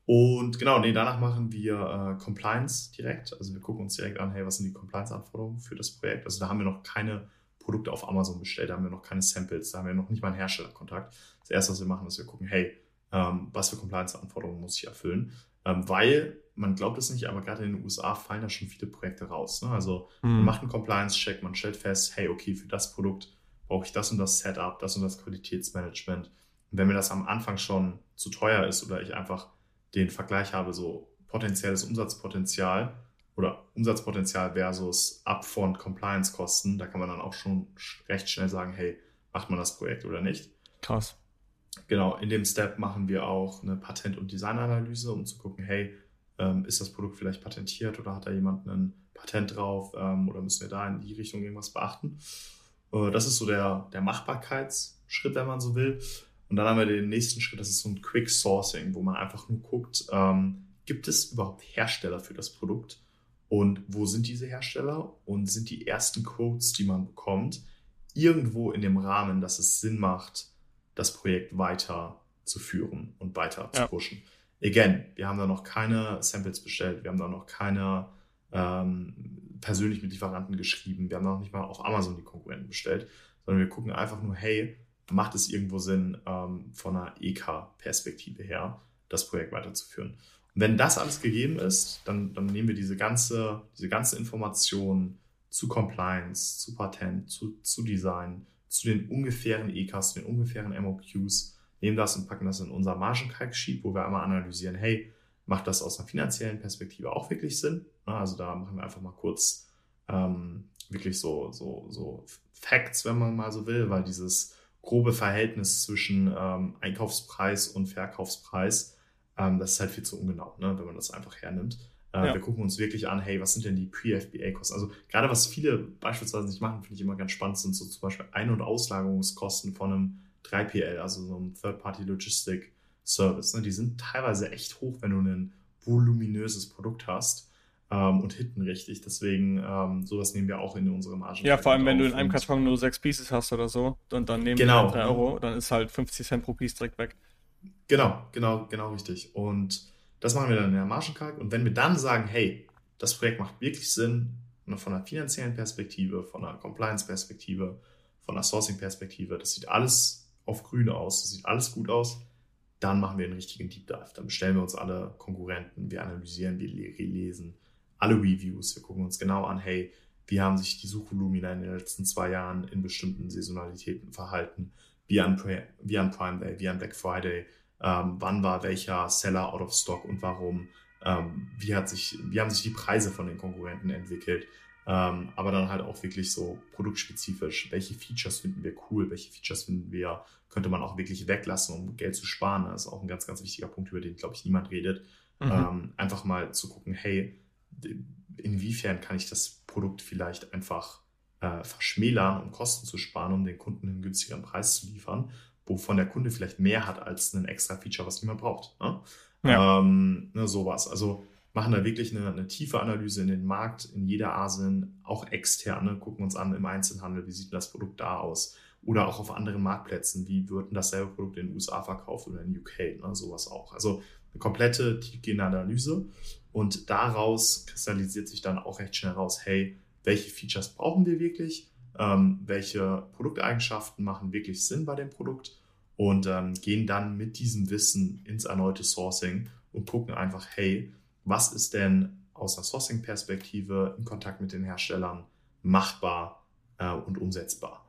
Und genau, nee, danach machen wir äh, Compliance direkt. Also wir gucken uns direkt an, hey, was sind die Compliance-Anforderungen für das Projekt? Also da haben wir noch keine Produkte auf Amazon bestellt, da haben wir noch keine Samples, da haben wir noch nicht mal einen Herstellerkontakt. Das erste, was wir machen, ist, wir gucken, hey, ähm, was für Compliance-Anforderungen muss ich erfüllen? Ähm, weil, man glaubt es nicht, aber gerade in den USA fallen da schon viele Projekte raus. Ne? Also mhm. man macht einen Compliance-Check, man stellt fest, hey, okay, für das Produkt brauche ich das und das Setup, das und das Qualitätsmanagement. Und wenn mir das am Anfang schon zu teuer ist oder ich einfach den Vergleich habe, so potenzielles Umsatzpotenzial oder Umsatzpotenzial versus Upfront Compliance-Kosten, da kann man dann auch schon recht schnell sagen, hey, macht man das Projekt oder nicht. Krass. Genau, in dem Step machen wir auch eine Patent- und Designanalyse, um zu gucken, hey, ähm, ist das Produkt vielleicht patentiert oder hat da jemand ein Patent drauf ähm, oder müssen wir da in die Richtung irgendwas beachten? Äh, das ist so der, der Machbarkeitsschritt, wenn man so will. Und dann haben wir den nächsten Schritt, das ist so ein Quick Sourcing, wo man einfach nur guckt, ähm, gibt es überhaupt Hersteller für das Produkt? Und wo sind diese Hersteller? Und sind die ersten Quotes, die man bekommt, irgendwo in dem Rahmen, dass es Sinn macht, das Projekt weiter zu führen und weiter ja. zu pushen? Again, wir haben da noch keine Samples bestellt, wir haben da noch keine ähm, persönlich mit Lieferanten geschrieben, wir haben noch nicht mal auf Amazon die Konkurrenten bestellt, sondern wir gucken einfach nur, hey, macht es irgendwo Sinn, ähm, von einer EK-Perspektive her, das Projekt weiterzuführen. Und wenn das alles gegeben ist, dann, dann nehmen wir diese ganze, diese ganze Information zu Compliance, zu Patent, zu, zu Design, zu den ungefähren EKs, zu den ungefähren MOQs, nehmen das und packen das in unser Margenkalk-Sheet, wo wir einmal analysieren, hey, macht das aus einer finanziellen Perspektive auch wirklich Sinn? Also da machen wir einfach mal kurz ähm, wirklich so, so, so Facts, wenn man mal so will, weil dieses grobe Verhältnis zwischen ähm, Einkaufspreis und Verkaufspreis, ähm, das ist halt viel zu ungenau, ne, wenn man das einfach hernimmt. Äh, ja. Wir gucken uns wirklich an, hey, was sind denn die Pre-FBA-Kosten? Also gerade was viele beispielsweise nicht machen, finde ich immer ganz spannend, sind so zum Beispiel Ein- und Auslagerungskosten von einem 3PL, also so einem Third-Party-Logistic-Service. Ne? Die sind teilweise echt hoch, wenn du ein voluminöses Produkt hast ähm, und hinten richtig. Deswegen, ähm, sowas nehmen wir auch in unsere Margen. Ja, vor allem, wenn du in einem Karton nur sechs Pieces hast oder so, und dann nehmen genau. wir 3 Euro, dann ist halt 50 Cent pro Piece direkt weg. Genau, genau, genau richtig. Und das machen wir dann in der Margenkalk. Und wenn wir dann sagen, hey, das Projekt macht wirklich Sinn, ne, von einer finanziellen Perspektive, von einer Compliance-Perspektive, von einer Sourcing-Perspektive, das sieht alles auf grün aus, das sieht alles gut aus, dann machen wir einen richtigen Deep Dive. Dann bestellen wir uns alle Konkurrenten, wir analysieren, wir lesen, alle Reviews. Wir gucken uns genau an, hey, wie haben sich die Suchvolumina in den letzten zwei Jahren in bestimmten Saisonalitäten verhalten? wie an, wie an Prime Day, wie an Black Friday, ähm, wann war welcher Seller out of stock und warum, ähm, wie, hat sich, wie haben sich die Preise von den Konkurrenten entwickelt, ähm, aber dann halt auch wirklich so produktspezifisch, welche Features finden wir cool, welche Features finden wir, könnte man auch wirklich weglassen, um Geld zu sparen. Das ist auch ein ganz, ganz wichtiger Punkt, über den, glaube ich, niemand redet. Mhm. Ähm, einfach mal zu gucken, hey, inwiefern kann ich das Produkt vielleicht einfach äh, verschmälern, um Kosten zu sparen, um den Kunden einen günstigeren Preis zu liefern, wovon der Kunde vielleicht mehr hat als ein extra Feature, was niemand braucht. Ne? Ja. Ähm, ne, sowas. Also machen da wirklich eine, eine, tiefe Analyse in den Markt, in jeder Asin, auch externe, gucken uns an im Einzelhandel, wie sieht das Produkt da aus. Oder auch auf anderen Marktplätzen, wie wird denn dasselbe Produkt in den USA verkauft oder in UK, ne, sowas auch. Also eine komplette tiefgehende Analyse und daraus kristallisiert sich dann auch recht schnell raus, hey, welche Features brauchen wir wirklich, ähm, welche Produkteigenschaften machen wirklich Sinn bei dem Produkt? Und ähm, gehen dann mit diesem Wissen ins erneute Sourcing und gucken einfach, hey, was ist denn aus der Sourcing-Perspektive in Kontakt mit den Herstellern machbar äh, und umsetzbar.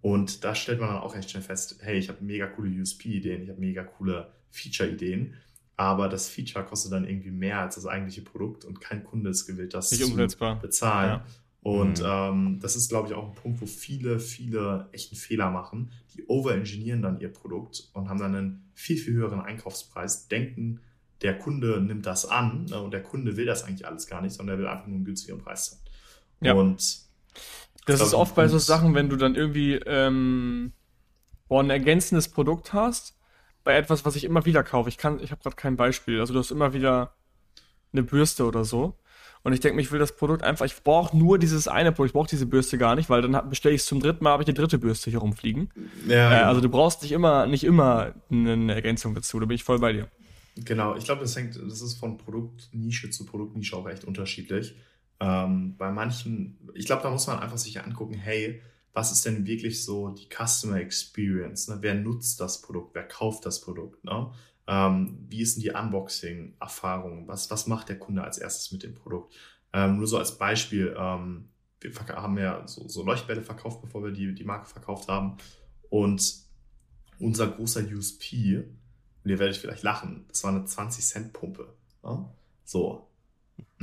Und da stellt man dann auch recht schnell fest, hey, ich habe mega coole USP-Ideen, ich habe mega coole Feature-Ideen, aber das Feature kostet dann irgendwie mehr als das eigentliche Produkt und kein Kunde ist gewillt, das Nicht zu bezahlen. Ja. Und mhm. ähm, das ist, glaube ich, auch ein Punkt, wo viele, viele echten Fehler machen. Die overengineeren dann ihr Produkt und haben dann einen viel, viel höheren Einkaufspreis, denken, der Kunde nimmt das an ne, und der Kunde will das eigentlich alles gar nicht, sondern er will einfach nur einen günstigeren Preis haben. Ja. Und das ist oft bei so Sachen, wenn du dann irgendwie ähm, boah, ein ergänzendes Produkt hast, bei etwas, was ich immer wieder kaufe. Ich kann, ich habe gerade kein Beispiel. Also du hast immer wieder eine Bürste oder so. Und ich denke mir, ich will das Produkt einfach, ich brauche nur dieses eine Produkt, ich brauche diese Bürste gar nicht, weil dann bestelle ich es zum dritten Mal, habe ich die dritte Bürste hier rumfliegen. Ja, äh, also du brauchst nicht immer, nicht immer eine Ergänzung dazu, da bin ich voll bei dir. Genau, ich glaube, das hängt, das ist von Produktnische zu Produktnische auch echt unterschiedlich. Ähm, bei manchen, ich glaube, da muss man einfach sich angucken, hey, was ist denn wirklich so die Customer Experience? Ne? Wer nutzt das Produkt? Wer kauft das Produkt? Ne? Ähm, wie ist denn die Unboxing-Erfahrung? Was, was macht der Kunde als erstes mit dem Produkt? Ähm, nur so als Beispiel, ähm, wir haben ja so, so, Leuchtbälle verkauft, bevor wir die, die Marke verkauft haben. Und unser großer USP, und ihr werdet vielleicht lachen, das war eine 20-Cent-Pumpe. Ne? So,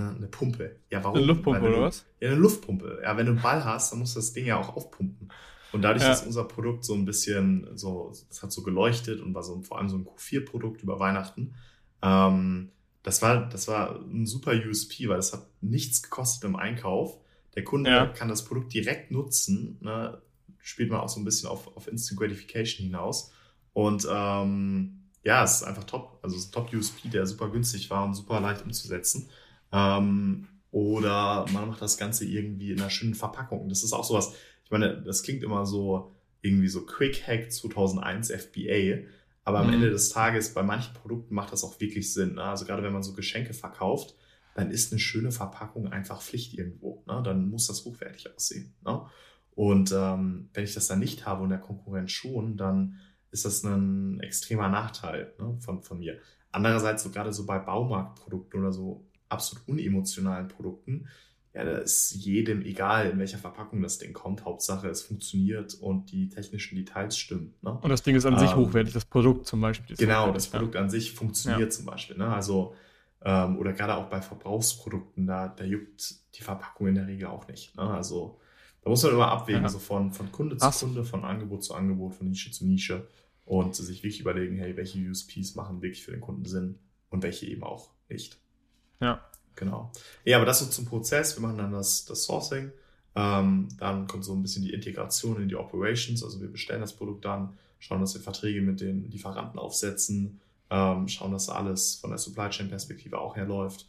Ne, eine Pumpe. Ja, warum? Eine Luftpumpe du, oder was? Ja, eine Luftpumpe. Ja, wenn du einen Ball hast, dann musst du das Ding ja auch aufpumpen. Und dadurch ja. ist unser Produkt so ein bisschen so, es hat so geleuchtet und war so vor allem so ein Q4-Produkt über Weihnachten. Ähm, das war, das war ein super USP, weil das hat nichts gekostet im Einkauf. Der Kunde ja. kann das Produkt direkt nutzen. Ne? Spielt man auch so ein bisschen auf, auf Instant Gratification hinaus. Und ähm, ja, es ist einfach top. Also es ist ein Top-USP, der super günstig war und super leicht umzusetzen. Ähm, oder man macht das Ganze irgendwie in einer schönen Verpackung. Das ist auch sowas, ich meine, das klingt immer so irgendwie so Quick Hack 2001 FBA, aber am mhm. Ende des Tages bei manchen Produkten macht das auch wirklich Sinn. Ne? Also gerade wenn man so Geschenke verkauft, dann ist eine schöne Verpackung einfach Pflicht irgendwo. Ne? Dann muss das hochwertig aussehen. Ne? Und ähm, wenn ich das dann nicht habe und der Konkurrent schon, dann ist das ein extremer Nachteil ne, von, von mir. Andererseits, so gerade so bei Baumarktprodukten oder so absolut unemotionalen Produkten, ja, da ist jedem egal, in welcher Verpackung das Ding kommt. Hauptsache, es funktioniert und die technischen Details stimmen. Ne? Und das Ding ist an ähm, sich hochwertig, das Produkt zum Beispiel. Genau, das Produkt an sich funktioniert ja. zum Beispiel. Ne? Also, ähm, oder gerade auch bei Verbrauchsprodukten, da, da juckt die Verpackung in der Regel auch nicht. Ne? Also, da muss man immer abwägen, ja. so von, von Kunde zu Ach. Kunde, von Angebot zu Angebot, von Nische zu Nische und sich wirklich überlegen, hey, welche USPs machen wirklich für den Kunden Sinn und welche eben auch nicht. Ja. Genau. Ja, aber das so zum Prozess. Wir machen dann das, das Sourcing. Ähm, dann kommt so ein bisschen die Integration in die Operations. Also wir bestellen das Produkt dann, schauen, dass wir Verträge mit den Lieferanten aufsetzen, ähm, schauen, dass alles von der Supply Chain Perspektive auch herläuft,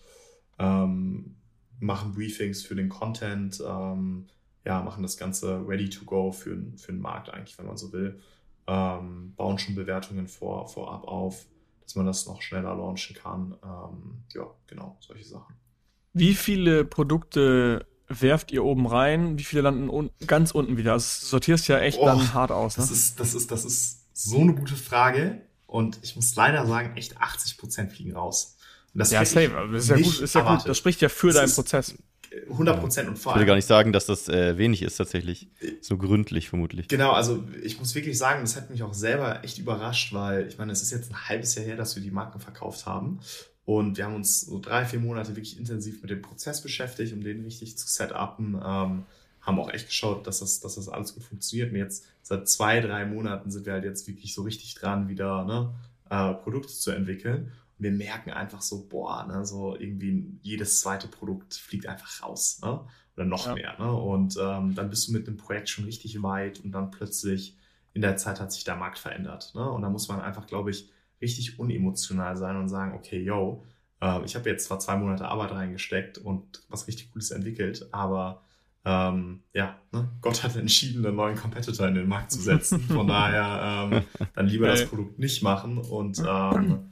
ähm, machen Briefings für den Content, ähm, ja, machen das Ganze ready to go für, für den Markt eigentlich, wenn man so will ähm, bauen schon Bewertungen vor, vorab auf, dass man das noch schneller launchen kann. Ähm, ja, genau, solche Sachen. Wie viele Produkte werft ihr oben rein? Wie viele landen un ganz unten wieder? Also sortierst ja echt oh, dann hart aus. Ne? Das, ist, das, ist, das ist so eine gute Frage. Und ich muss leider sagen, echt 80 Prozent fliegen raus. ja, safe. Das ist ja, gut, ist ja gut. Das spricht ja für es deinen ist, Prozess. 100 Prozent und vor allem. Ich würde gar nicht sagen, dass das äh, wenig ist tatsächlich. So gründlich vermutlich. Genau, also ich muss wirklich sagen, das hat mich auch selber echt überrascht, weil ich meine, es ist jetzt ein halbes Jahr her, dass wir die Marken verkauft haben. Und wir haben uns so drei, vier Monate wirklich intensiv mit dem Prozess beschäftigt, um den richtig zu setupen. Ähm, haben auch echt geschaut, dass das, dass das alles gut funktioniert. Und jetzt seit zwei, drei Monaten sind wir halt jetzt wirklich so richtig dran, wieder ne, äh, Produkte zu entwickeln. Wir merken einfach so, boah, ne, so irgendwie jedes zweite Produkt fliegt einfach raus. Ne? Oder noch ja. mehr. Ne? Und ähm, dann bist du mit einem Projekt schon richtig weit und dann plötzlich in der Zeit hat sich der Markt verändert. Ne? Und da muss man einfach, glaube ich, richtig unemotional sein und sagen, okay, yo, äh, ich habe jetzt zwar zwei Monate Arbeit reingesteckt und was richtig Cooles entwickelt, aber ähm, ja, ne? Gott hat entschieden, einen neuen Competitor in den Markt zu setzen. Von daher ähm, dann lieber das Produkt nicht machen und ähm,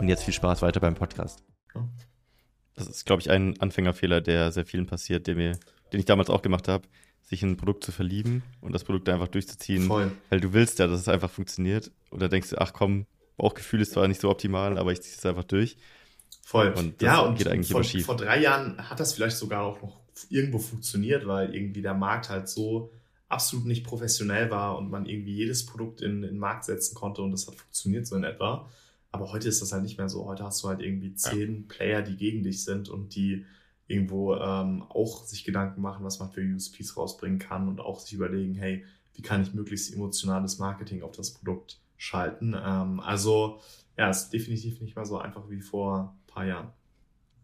Und jetzt viel Spaß weiter beim Podcast. Das ist, glaube ich, ein Anfängerfehler, der sehr vielen passiert, den, wir, den ich damals auch gemacht habe, sich in ein Produkt zu verlieben und das Produkt einfach durchzuziehen. Voll. Weil du willst ja, dass es einfach funktioniert. Oder denkst du, ach komm, Bauchgefühl ist zwar nicht so optimal, aber ich ziehe es einfach durch. Voll. Und ja, und geht eigentlich vor, vor drei Jahren hat das vielleicht sogar auch noch irgendwo funktioniert, weil irgendwie der Markt halt so absolut nicht professionell war und man irgendwie jedes Produkt in, in den Markt setzen konnte und das hat funktioniert so in etwa. Aber heute ist das halt nicht mehr so. Heute hast du halt irgendwie zehn ja. Player, die gegen dich sind und die irgendwo ähm, auch sich Gedanken machen, was man für USPs rausbringen kann und auch sich überlegen, hey, wie kann ich möglichst emotionales Marketing auf das Produkt schalten. Ähm, also ja, ist definitiv nicht mehr so einfach wie vor ein paar Jahren.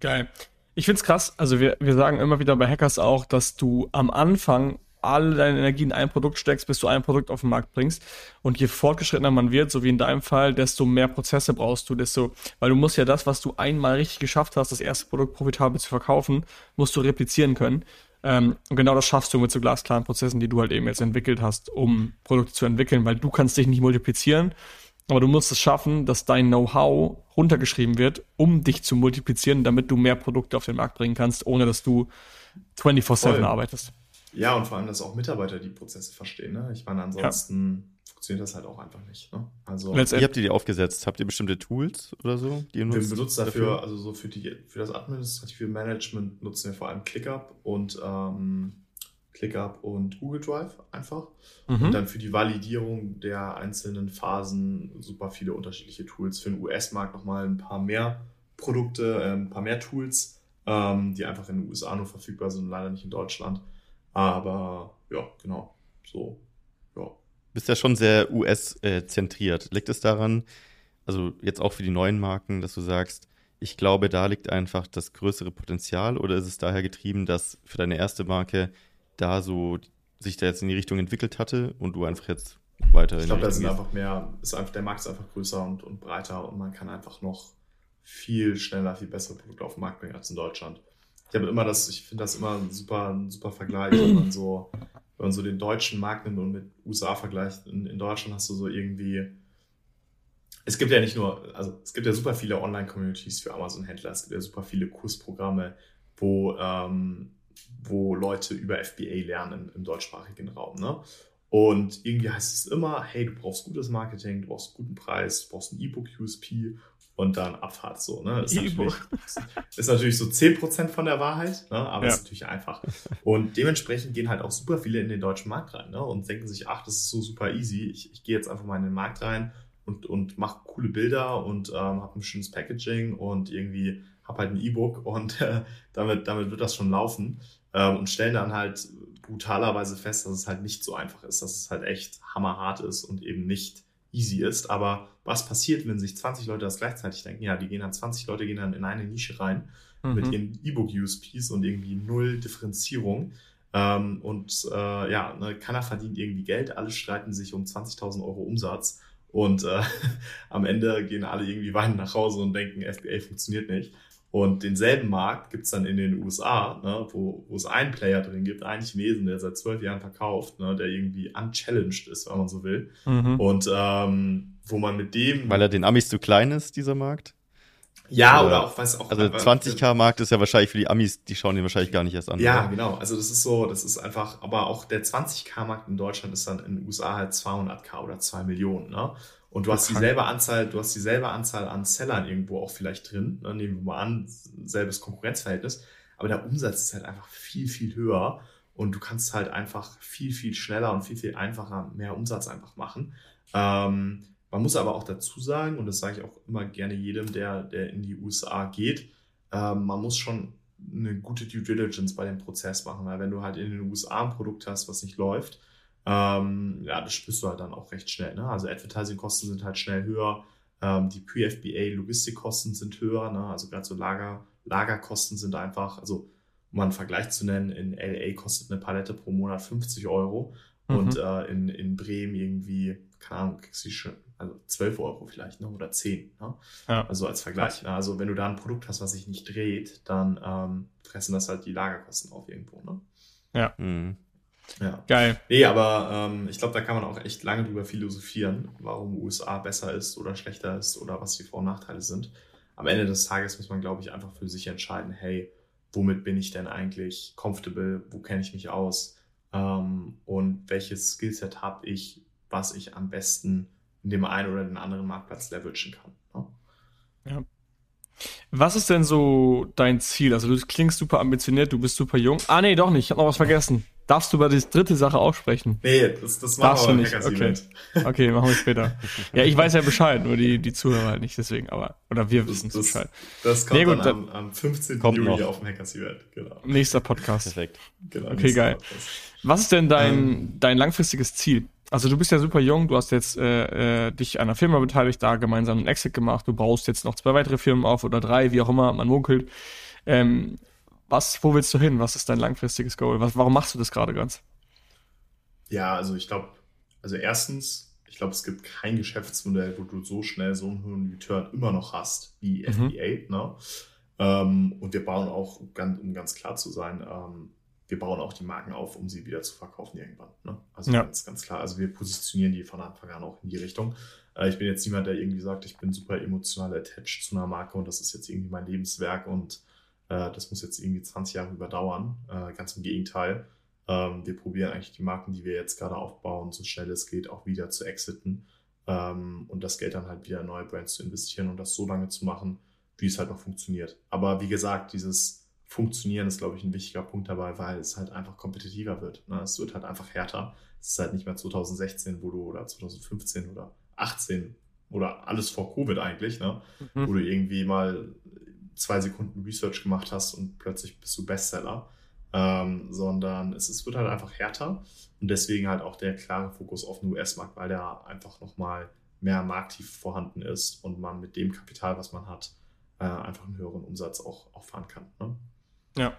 Geil. Ich finde es krass. Also wir, wir sagen immer wieder bei Hackers auch, dass du am Anfang alle deine Energie in ein Produkt steckst, bis du ein Produkt auf den Markt bringst. Und je fortgeschrittener man wird, so wie in deinem Fall, desto mehr Prozesse brauchst du, desto, weil du musst ja das, was du einmal richtig geschafft hast, das erste Produkt profitabel zu verkaufen, musst du replizieren können. Ähm, und genau das schaffst du mit so glasklaren Prozessen, die du halt eben jetzt entwickelt hast, um Produkte zu entwickeln, weil du kannst dich nicht multiplizieren, aber du musst es schaffen, dass dein Know-how runtergeschrieben wird, um dich zu multiplizieren, damit du mehr Produkte auf den Markt bringen kannst, ohne dass du 24-7 arbeitest. Ja, und vor allem, dass auch Mitarbeiter die Prozesse verstehen. Ne? Ich meine, ansonsten ja. funktioniert das halt auch einfach nicht. Ne? Also, Wie habt ihr die aufgesetzt? Habt ihr bestimmte Tools oder so? Die ihr wir benutzen dafür, dafür, also so für, die, für das administrative Management nutzen wir vor allem ClickUp und ähm, ClickUp und Google Drive einfach. Mhm. Und dann für die Validierung der einzelnen Phasen super viele unterschiedliche Tools. Für den US-Markt nochmal ein paar mehr Produkte, äh, ein paar mehr Tools, ähm, die einfach in den USA nur verfügbar sind, leider nicht in Deutschland. Aber ja, genau, so, ja. Bist ja schon sehr US-zentriert. Liegt es daran, also jetzt auch für die neuen Marken, dass du sagst, ich glaube, da liegt einfach das größere Potenzial oder ist es daher getrieben, dass für deine erste Marke da so sich da jetzt in die Richtung entwickelt hatte und du einfach jetzt weiter Ich glaube, da sind einfach mehr, ist einfach, der Markt ist einfach größer und, und breiter und man kann einfach noch viel schneller, viel bessere Produkte auf den Markt bringen als in Deutschland ich habe immer das, ich finde das immer ein super, ein super Vergleich, wenn man so, wenn man so den deutschen Markt nimmt und mit USA vergleicht. In, in Deutschland hast du so irgendwie, es gibt ja nicht nur, also es gibt ja super viele Online-Communities für Amazon-Händler, es gibt ja super viele Kursprogramme, wo, ähm, wo Leute über FBA lernen im deutschsprachigen Raum. Ne? Und irgendwie heißt es immer, hey, du brauchst gutes Marketing, du brauchst einen guten Preis, du brauchst ein E-Book-USP und dann Abfahrt so. Ne? Ist, natürlich, ist natürlich so 10% von der Wahrheit, ne? aber ja. ist natürlich einfach. Und dementsprechend gehen halt auch super viele in den deutschen Markt rein ne? und denken sich, ach, das ist so super easy. Ich, ich gehe jetzt einfach mal in den Markt rein und, und mache coole Bilder und ähm, habe ein schönes Packaging und irgendwie habe halt ein E-Book und äh, damit, damit wird das schon laufen. Ähm, und stellen dann halt brutalerweise fest, dass es halt nicht so einfach ist, dass es halt echt hammerhart ist und eben nicht easy ist. Aber was passiert, wenn sich 20 Leute das gleichzeitig denken? Ja, die gehen dann 20 Leute gehen dann in eine Nische rein mhm. mit ihren E-Book-USPs und irgendwie null Differenzierung. Ähm, und äh, ja, ne, keiner verdient irgendwie Geld, alle streiten sich um 20.000 Euro Umsatz. Und äh, am Ende gehen alle irgendwie weinen nach Hause und denken, FBA funktioniert nicht. Und denselben Markt gibt es dann in den USA, ne, wo, wo es einen Player drin gibt, einen Chinesen, der seit zwölf Jahren verkauft, ne, der irgendwie unchallenged ist, wenn man so will. Mhm. Und ähm, wo man mit dem. Weil er den Amis zu klein ist, dieser Markt? Ja, oder, oder auch, weiß auch. Also 20k-Markt ist ja wahrscheinlich für die Amis, die schauen den wahrscheinlich gar nicht erst an. Ja, oder? genau. Also das ist so, das ist einfach, aber auch der 20k-Markt in Deutschland ist dann in den USA halt 200k oder 2 Millionen, ne? Und du hast dieselbe Anzahl, du hast dieselbe Anzahl an Sellern irgendwo auch vielleicht drin. Ne? Nehmen wir mal an, selbes Konkurrenzverhältnis. Aber der Umsatz ist halt einfach viel, viel höher. Und du kannst halt einfach viel, viel schneller und viel, viel einfacher mehr Umsatz einfach machen. Ähm, man muss aber auch dazu sagen, und das sage ich auch immer gerne jedem, der, der in die USA geht, ähm, man muss schon eine gute Due Diligence bei dem Prozess machen. Weil wenn du halt in den USA ein Produkt hast, was nicht läuft, ähm, ja, das spürst du halt dann auch recht schnell. Ne? Also Advertising-Kosten sind halt schnell höher, ähm, die Pre-FBA-Logistikkosten sind höher, ne? also gerade so Lager, Lagerkosten sind einfach, also um mal einen Vergleich zu nennen, in LA kostet eine Palette pro Monat 50 Euro mhm. und äh, in, in Bremen irgendwie, keine Ahnung, kriegst du schon, also 12 Euro vielleicht, ne? oder 10. Ne? Ja. Also als Vergleich. Ne? Also wenn du da ein Produkt hast, was sich nicht dreht, dann ähm, fressen das halt die Lagerkosten auf irgendwo. Ne? Ja. Mhm. Ja. Geil. Nee, aber ähm, ich glaube, da kann man auch echt lange drüber philosophieren, warum USA besser ist oder schlechter ist oder was die Vor- und Nachteile sind. Am Ende des Tages muss man, glaube ich, einfach für sich entscheiden, hey, womit bin ich denn eigentlich comfortable, wo kenne ich mich aus ähm, und welches Skillset habe ich, was ich am besten in dem einen oder den anderen Marktplatz leveragen kann. Ne? Ja. Was ist denn so dein Ziel? Also du klingst super ambitioniert, du bist super jung. Ah nee, doch nicht, ich habe noch was vergessen. Darfst du über die dritte Sache aussprechen? Nee, das, das machen Darfst wir nicht. Okay. okay, machen wir später. Ja, ich weiß ja Bescheid, nur die, die Zuhörer halt nicht, deswegen, aber, oder wir wissen das, Bescheid. Das kommt nee, gut, dann am, am 15. Juli noch. auf dem Hackers Event, genau. Nächster Podcast. Perfekt. Genau, okay, geil. Podcast. Was ist denn dein, ähm, dein langfristiges Ziel? Also du bist ja super jung, du hast jetzt äh, äh, dich an einer Firma beteiligt, da gemeinsam einen Exit gemacht, du baust jetzt noch zwei weitere Firmen auf oder drei, wie auch immer, man munkelt. Ähm, was, wo willst du hin? Was ist dein langfristiges Goal? Was, warum machst du das gerade ganz? Ja, also ich glaube, also erstens, ich glaube, es gibt kein Geschäftsmodell, wo du so schnell so einen hohen Return immer noch hast wie mhm. FBA. Ne? Ähm, und wir bauen auch, um ganz klar zu sein, ähm, wir bauen auch die Marken auf, um sie wieder zu verkaufen irgendwann. Ne? Also ja. ganz, ganz klar. Also wir positionieren die von Anfang an auch in die Richtung. Äh, ich bin jetzt niemand, der irgendwie sagt, ich bin super emotional attached zu einer Marke und das ist jetzt irgendwie mein Lebenswerk und äh, das muss jetzt irgendwie 20 Jahre überdauern. Äh, ganz im Gegenteil. Ähm, wir probieren eigentlich die Marken, die wir jetzt gerade aufbauen, so schnell es geht, auch wieder zu exiten. Ähm, und das Geld dann halt wieder in neue Brands zu investieren und das so lange zu machen, wie es halt noch funktioniert. Aber wie gesagt, dieses Funktionieren ist, glaube ich, ein wichtiger Punkt dabei, weil es halt einfach kompetitiver wird. Ne? Es wird halt einfach härter. Es ist halt nicht mehr 2016, wo du oder 2015 oder 18 oder alles vor Covid eigentlich, ne? Mhm. wo du irgendwie mal zwei Sekunden Research gemacht hast und plötzlich bist du Bestseller, ähm, sondern es, es wird halt einfach härter und deswegen halt auch der klare Fokus auf den US-Markt, weil der einfach nochmal mehr marktief vorhanden ist und man mit dem Kapital, was man hat, äh, einfach einen höheren Umsatz auch, auch fahren kann. Ne? Ja,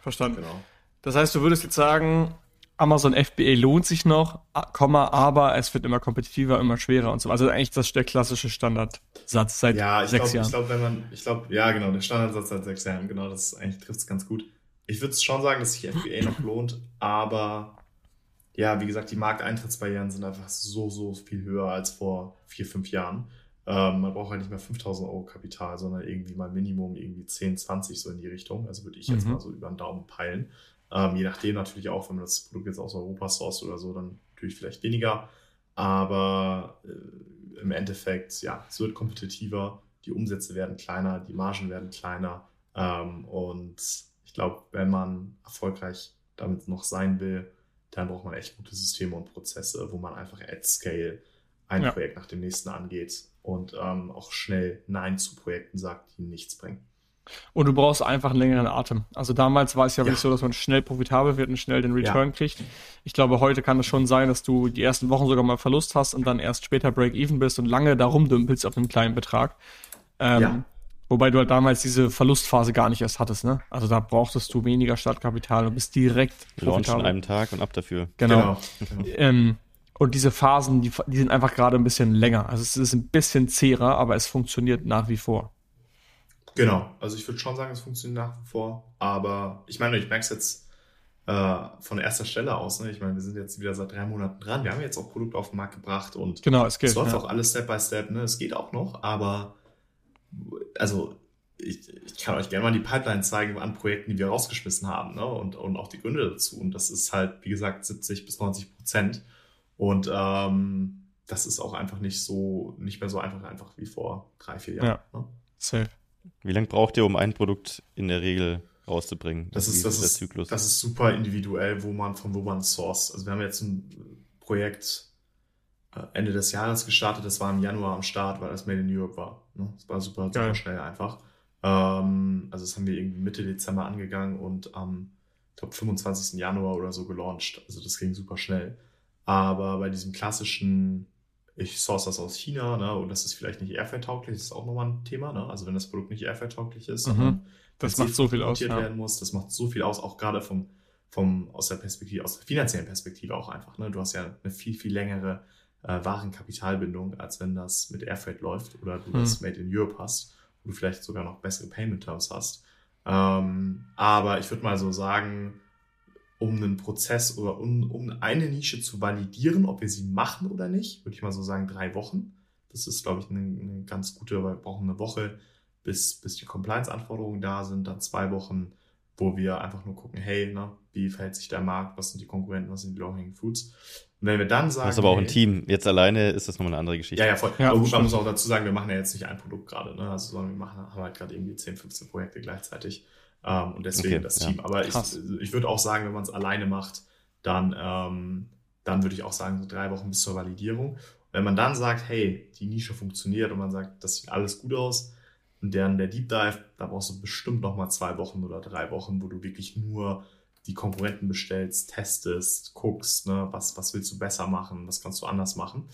verstanden. Genau. Das heißt, du würdest jetzt sagen, Amazon FBA lohnt sich noch, aber es wird immer kompetitiver, immer schwerer und so. Also eigentlich das der klassische Standardsatz seit ja, sechs glaub, Jahren. Ich glaube, wenn man, ich glaube, ja, genau, der Standardsatz seit sechs Jahren, genau, das eigentlich trifft es ganz gut. Ich würde schon sagen, dass sich FBA noch lohnt, aber ja, wie gesagt, die Markteintrittsbarrieren sind einfach so, so viel höher als vor vier, fünf Jahren. Ähm, man braucht halt nicht mehr 5000 Euro Kapital, sondern irgendwie mal Minimum irgendwie 10, 20 so in die Richtung. Also würde ich jetzt mhm. mal so über den Daumen peilen. Ähm, je nachdem natürlich auch, wenn man das Produkt jetzt aus Europa source oder so, dann natürlich vielleicht weniger, aber äh, im Endeffekt, ja, es wird kompetitiver, die Umsätze werden kleiner, die Margen werden kleiner ähm, und ich glaube, wenn man erfolgreich damit noch sein will, dann braucht man echt gute Systeme und Prozesse, wo man einfach at scale ein ja. Projekt nach dem nächsten angeht und ähm, auch schnell Nein zu Projekten sagt, die nichts bringen. Und du brauchst einfach einen längeren Atem. Also damals war es ja, ja. wirklich so, dass man schnell profitabel wird und schnell den Return ja. kriegt. Ich glaube, heute kann es schon sein, dass du die ersten Wochen sogar mal Verlust hast und dann erst später Break-Even bist und lange da rumdümpelst auf einem kleinen Betrag. Ähm, ja. Wobei du halt damals diese Verlustphase gar nicht erst hattest, ne? Also da brauchtest du weniger Startkapital und bist direkt Launch an einem Tag und ab dafür. Genau. genau. Ähm, und diese Phasen, die, die sind einfach gerade ein bisschen länger. Also es ist ein bisschen zäher, aber es funktioniert nach wie vor. Genau. Also ich würde schon sagen, es funktioniert nach wie vor. Aber ich meine, ich merke es jetzt äh, von erster Stelle aus. Ne? Ich meine, wir sind jetzt wieder seit drei Monaten dran. Wir haben jetzt auch Produkte auf den Markt gebracht und genau, es, geht, es läuft ja. auch alles Step by Step. Ne? Es geht auch noch, aber also ich, ich kann euch gerne mal die Pipeline zeigen an Projekten, die wir rausgeschmissen haben ne? und, und auch die Gründe dazu. Und das ist halt, wie gesagt, 70 bis 90 Prozent. Und ähm, das ist auch einfach nicht so, nicht mehr so einfach, einfach wie vor drei, vier Jahren. Ja, ne? safe. Wie lange braucht ihr, um ein Produkt in der Regel rauszubringen? Das, ist, das, ist, Zyklus? das ist super individuell, wo man, von wo man source. Also wir haben jetzt ein Projekt äh, Ende des Jahres gestartet, das war im Januar am Start, weil das Made in Europe war. Ne? Das war super, super Geil. schnell einfach. Ähm, also das haben wir irgendwie Mitte Dezember angegangen und am, ich glaube, 25. Januar oder so gelauncht. Also das ging super schnell. Aber bei diesem klassischen, ich source das aus China, ne, und das ist vielleicht nicht Airfare-tauglich, das ist auch nochmal ein Thema, ne? Also wenn das Produkt nicht Airfare-tauglich ist, mhm. das macht so viel aus. Ja. werden muss, das macht so viel aus, auch gerade vom, vom, aus der Perspektive, aus der finanziellen Perspektive auch einfach. Ne? Du hast ja eine viel, viel längere äh, Warenkapitalbindung, als wenn das mit Airfreight läuft oder du mhm. das Made in Europe hast, wo du vielleicht sogar noch bessere Payment Terms hast. Ähm, aber ich würde mal so sagen, um einen Prozess oder um, um eine Nische zu validieren, ob wir sie machen oder nicht, würde ich mal so sagen, drei Wochen. Das ist, glaube ich, eine, eine ganz gute, weil wir brauchen eine Woche, bis, bis die Compliance-Anforderungen da sind, dann zwei Wochen, wo wir einfach nur gucken, hey, ne, wie verhält sich der Markt, was sind die Konkurrenten, was sind die Low-Hanging Fruits. Und wenn wir dann sagen. Das ist aber auch ein Team. Jetzt alleine ist das nochmal eine andere Geschichte. Ja, ja, voll. Ja, aber gut, man muss auch dazu sagen, wir machen ja jetzt nicht ein Produkt gerade, ne? Also, sondern wir machen, haben halt gerade irgendwie 10, 15 Projekte gleichzeitig. Ähm, und deswegen okay, das Team. Ja. Aber ich, ich würde auch sagen, wenn man es alleine macht, dann, ähm, dann würde ich auch sagen, so drei Wochen bis zur Validierung. wenn man dann sagt, hey, die Nische funktioniert und man sagt, das sieht alles gut aus, und dann der Deep Dive, da brauchst du bestimmt noch mal zwei Wochen oder drei Wochen, wo du wirklich nur die Konkurrenten bestellst, testest, guckst, ne, was, was willst du besser machen, was kannst du anders machen.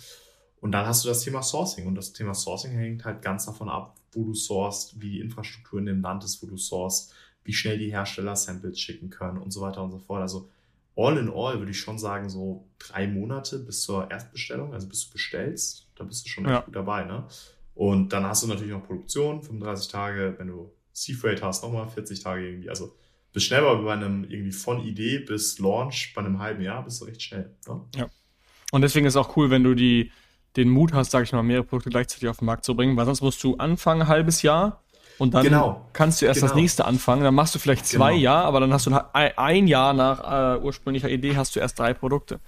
Und dann hast du das Thema Sourcing. Und das Thema Sourcing hängt halt ganz davon ab, wo du sourst, wie die Infrastruktur in dem Land ist, wo du sourst, wie schnell die Hersteller Samples schicken können und so weiter und so fort. Also all in all würde ich schon sagen, so drei Monate bis zur Erstbestellung, also bis du bestellst, da bist du schon ja. echt gut dabei. Ne? Und dann hast du natürlich noch Produktion, 35 Tage, wenn du Sea Freight hast, nochmal 40 Tage irgendwie. Also bist schnell bei einem irgendwie von Idee bis Launch bei einem halben Jahr bist du recht schnell. Ne? Ja. Und deswegen ist es auch cool, wenn du die, den Mut hast, sag ich mal, mehrere Produkte gleichzeitig auf den Markt zu bringen, weil sonst musst du anfangen, ein halbes Jahr und dann genau. kannst du erst genau. das nächste anfangen. Dann machst du vielleicht zwei genau. Jahre, aber dann hast du ein Jahr nach äh, ursprünglicher Idee hast du erst drei Produkte.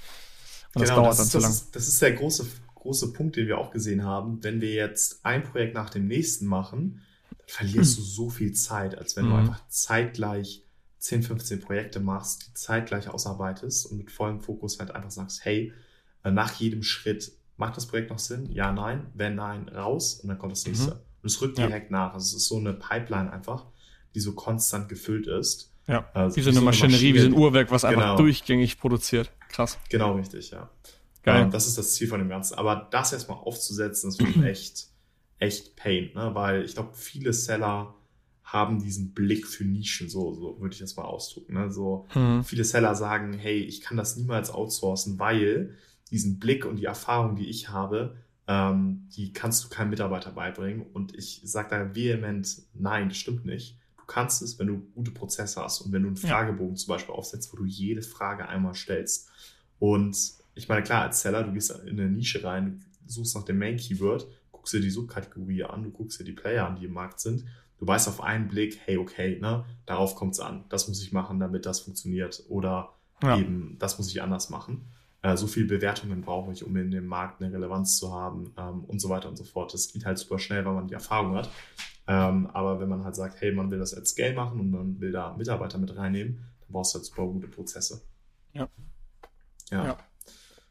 Und das genau, dauert das dann ist, zu lang. Das ist, das ist der große, große Punkt, den wir auch gesehen haben. Wenn wir jetzt ein Projekt nach dem nächsten machen, dann verlierst hm. du so viel Zeit, als wenn hm. du mhm. einfach zeitgleich 10, 15 Projekte machst, die zeitgleich ausarbeitest und mit vollem Fokus halt einfach sagst, hey, äh, nach jedem Schritt, macht das Projekt noch Sinn? Ja, nein. Wenn nein, raus und dann kommt das nächste. Mhm. Und es rückt direkt ja. nach. Also es ist so eine Pipeline einfach, die so konstant gefüllt ist. Ja, also wie so eine Maschinerie, Maschine. wie so ein Uhrwerk, was einfach genau. durchgängig produziert. Krass. Genau, richtig, ja. Geil. Ähm, das ist das Ziel von dem Ganzen. Aber das erstmal aufzusetzen, das wird echt, echt Pain, ne? weil ich glaube, viele Seller haben diesen Blick für Nischen, so, so würde ich das mal ausdrücken. Ne? So, hm. Viele Seller sagen, hey, ich kann das niemals outsourcen, weil diesen Blick und die Erfahrung, die ich habe, ähm, die kannst du keinem Mitarbeiter beibringen. Und ich sage da vehement, nein, das stimmt nicht. Du kannst es, wenn du gute Prozesse hast und wenn du einen Fragebogen ja. zum Beispiel aufsetzt, wo du jede Frage einmal stellst. Und ich meine, klar, als Seller, du gehst in eine Nische rein, suchst nach dem Main Keyword, guckst dir die Subkategorie an, du guckst dir die Player an, die im Markt sind. Du weißt auf einen Blick, hey, okay, ne, darauf kommt es an. Das muss ich machen, damit das funktioniert. Oder ja. eben, das muss ich anders machen. Äh, so viel Bewertungen brauche ich, um in dem Markt eine Relevanz zu haben ähm, und so weiter und so fort. Das geht halt super schnell, weil man die Erfahrung hat. Ähm, aber wenn man halt sagt, hey, man will das at Scale machen und man will da Mitarbeiter mit reinnehmen, dann brauchst du halt super gute Prozesse. Ja. Ja. Ja.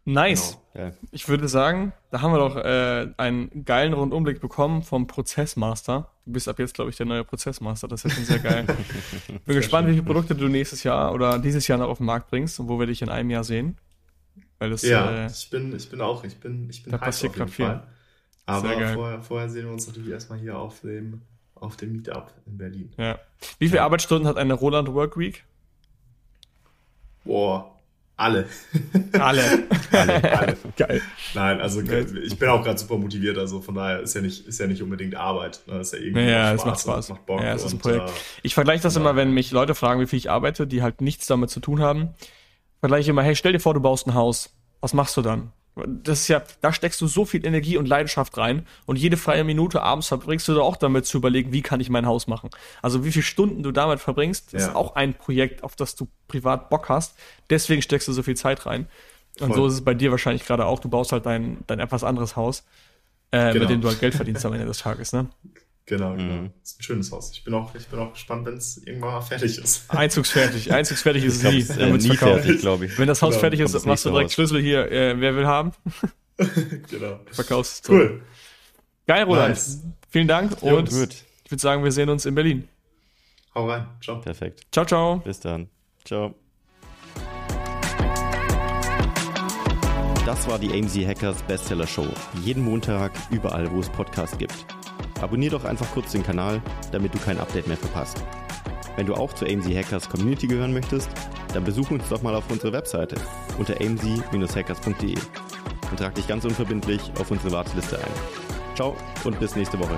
Nice. Genau. Ja. Ich würde sagen, da haben wir doch äh, einen geilen Rundumblick bekommen vom Prozessmaster. Du bist ab jetzt, glaube ich, der neue Prozessmaster. Das ist schon sehr geil. Bin gespannt, welche Produkte du nächstes Jahr oder dieses Jahr noch auf den Markt bringst und wo wir dich in einem Jahr sehen. Weil das, Ja, äh, ich bin, ich bin auch, ich bin, ich bin Da passiert grad viel. Aber vorher, vorher sehen wir uns natürlich erstmal hier auf dem, auf dem Meetup in Berlin. ja. Wie viele Ja. Arbeitsstunden hat eine Roland Work Week? Boah, alle. Alle. alle, alle. Geil. Nein, also Geil. ich bin auch gerade super motiviert, also von daher ist ja nicht, ist ja nicht unbedingt Arbeit. Ne? Ist ja irgendwie Ja, auch es macht Spaß. und Macht Bock Ja, es ist ein und, Projekt. Äh, Ich vergleiche das Ja. immer, wenn mich Leute fragen, wie viel ich arbeite, die halt nichts damit zu tun haben. Vergleiche ich immer, hey, stell dir vor, du baust ein Haus. Was machst du dann? Das ist ja, da steckst du so viel Energie und Leidenschaft rein und jede freie Minute abends verbringst du da auch damit zu überlegen, wie kann ich mein Haus machen. Also wie viele Stunden du damit verbringst, ist Ja. auch ein Projekt, auf das du privat Bock hast. Deswegen steckst du so viel Zeit rein. Und Voll. so ist es bei dir wahrscheinlich gerade auch. Du baust halt dein, dein etwas anderes Haus, äh, Genau. mit dem du halt Geld verdienst am Ende des Tages, ne? Genau, genau. Mhm. Ist ein schönes Haus. Ich bin auch, ich bin auch gespannt, wenn es irgendwann mal fertig ist. Einzugsfertig. Einzugsfertig ist Ich glaube, nie, es äh, nie verkauft. fertig, glaube ich. Wenn das Haus Genau, fertig ist, machst du direkt raus. Schlüssel hier, äh, wer will haben, genau. verkaufst du. Cool. Geil, Roland. Nice. Vielen Dank Jo, und Gut, ich würde sagen, wir sehen uns in Berlin. Hau rein. Ciao. perfekt. Ciao, ciao. Bis dann. Ciao. Das war die AMZ Hackers Bestseller Show. Jeden Montag, überall, wo es Podcasts gibt. Abonnier doch einfach kurz den Kanal, damit du kein Update mehr verpasst. Wenn du auch zur AMZ Hackers Community gehören möchtest, dann besuch uns doch mal auf unserer Webseite unter amz-hackers.de und trag dich ganz unverbindlich auf unsere Warteliste ein. Ciao und bis nächste Woche.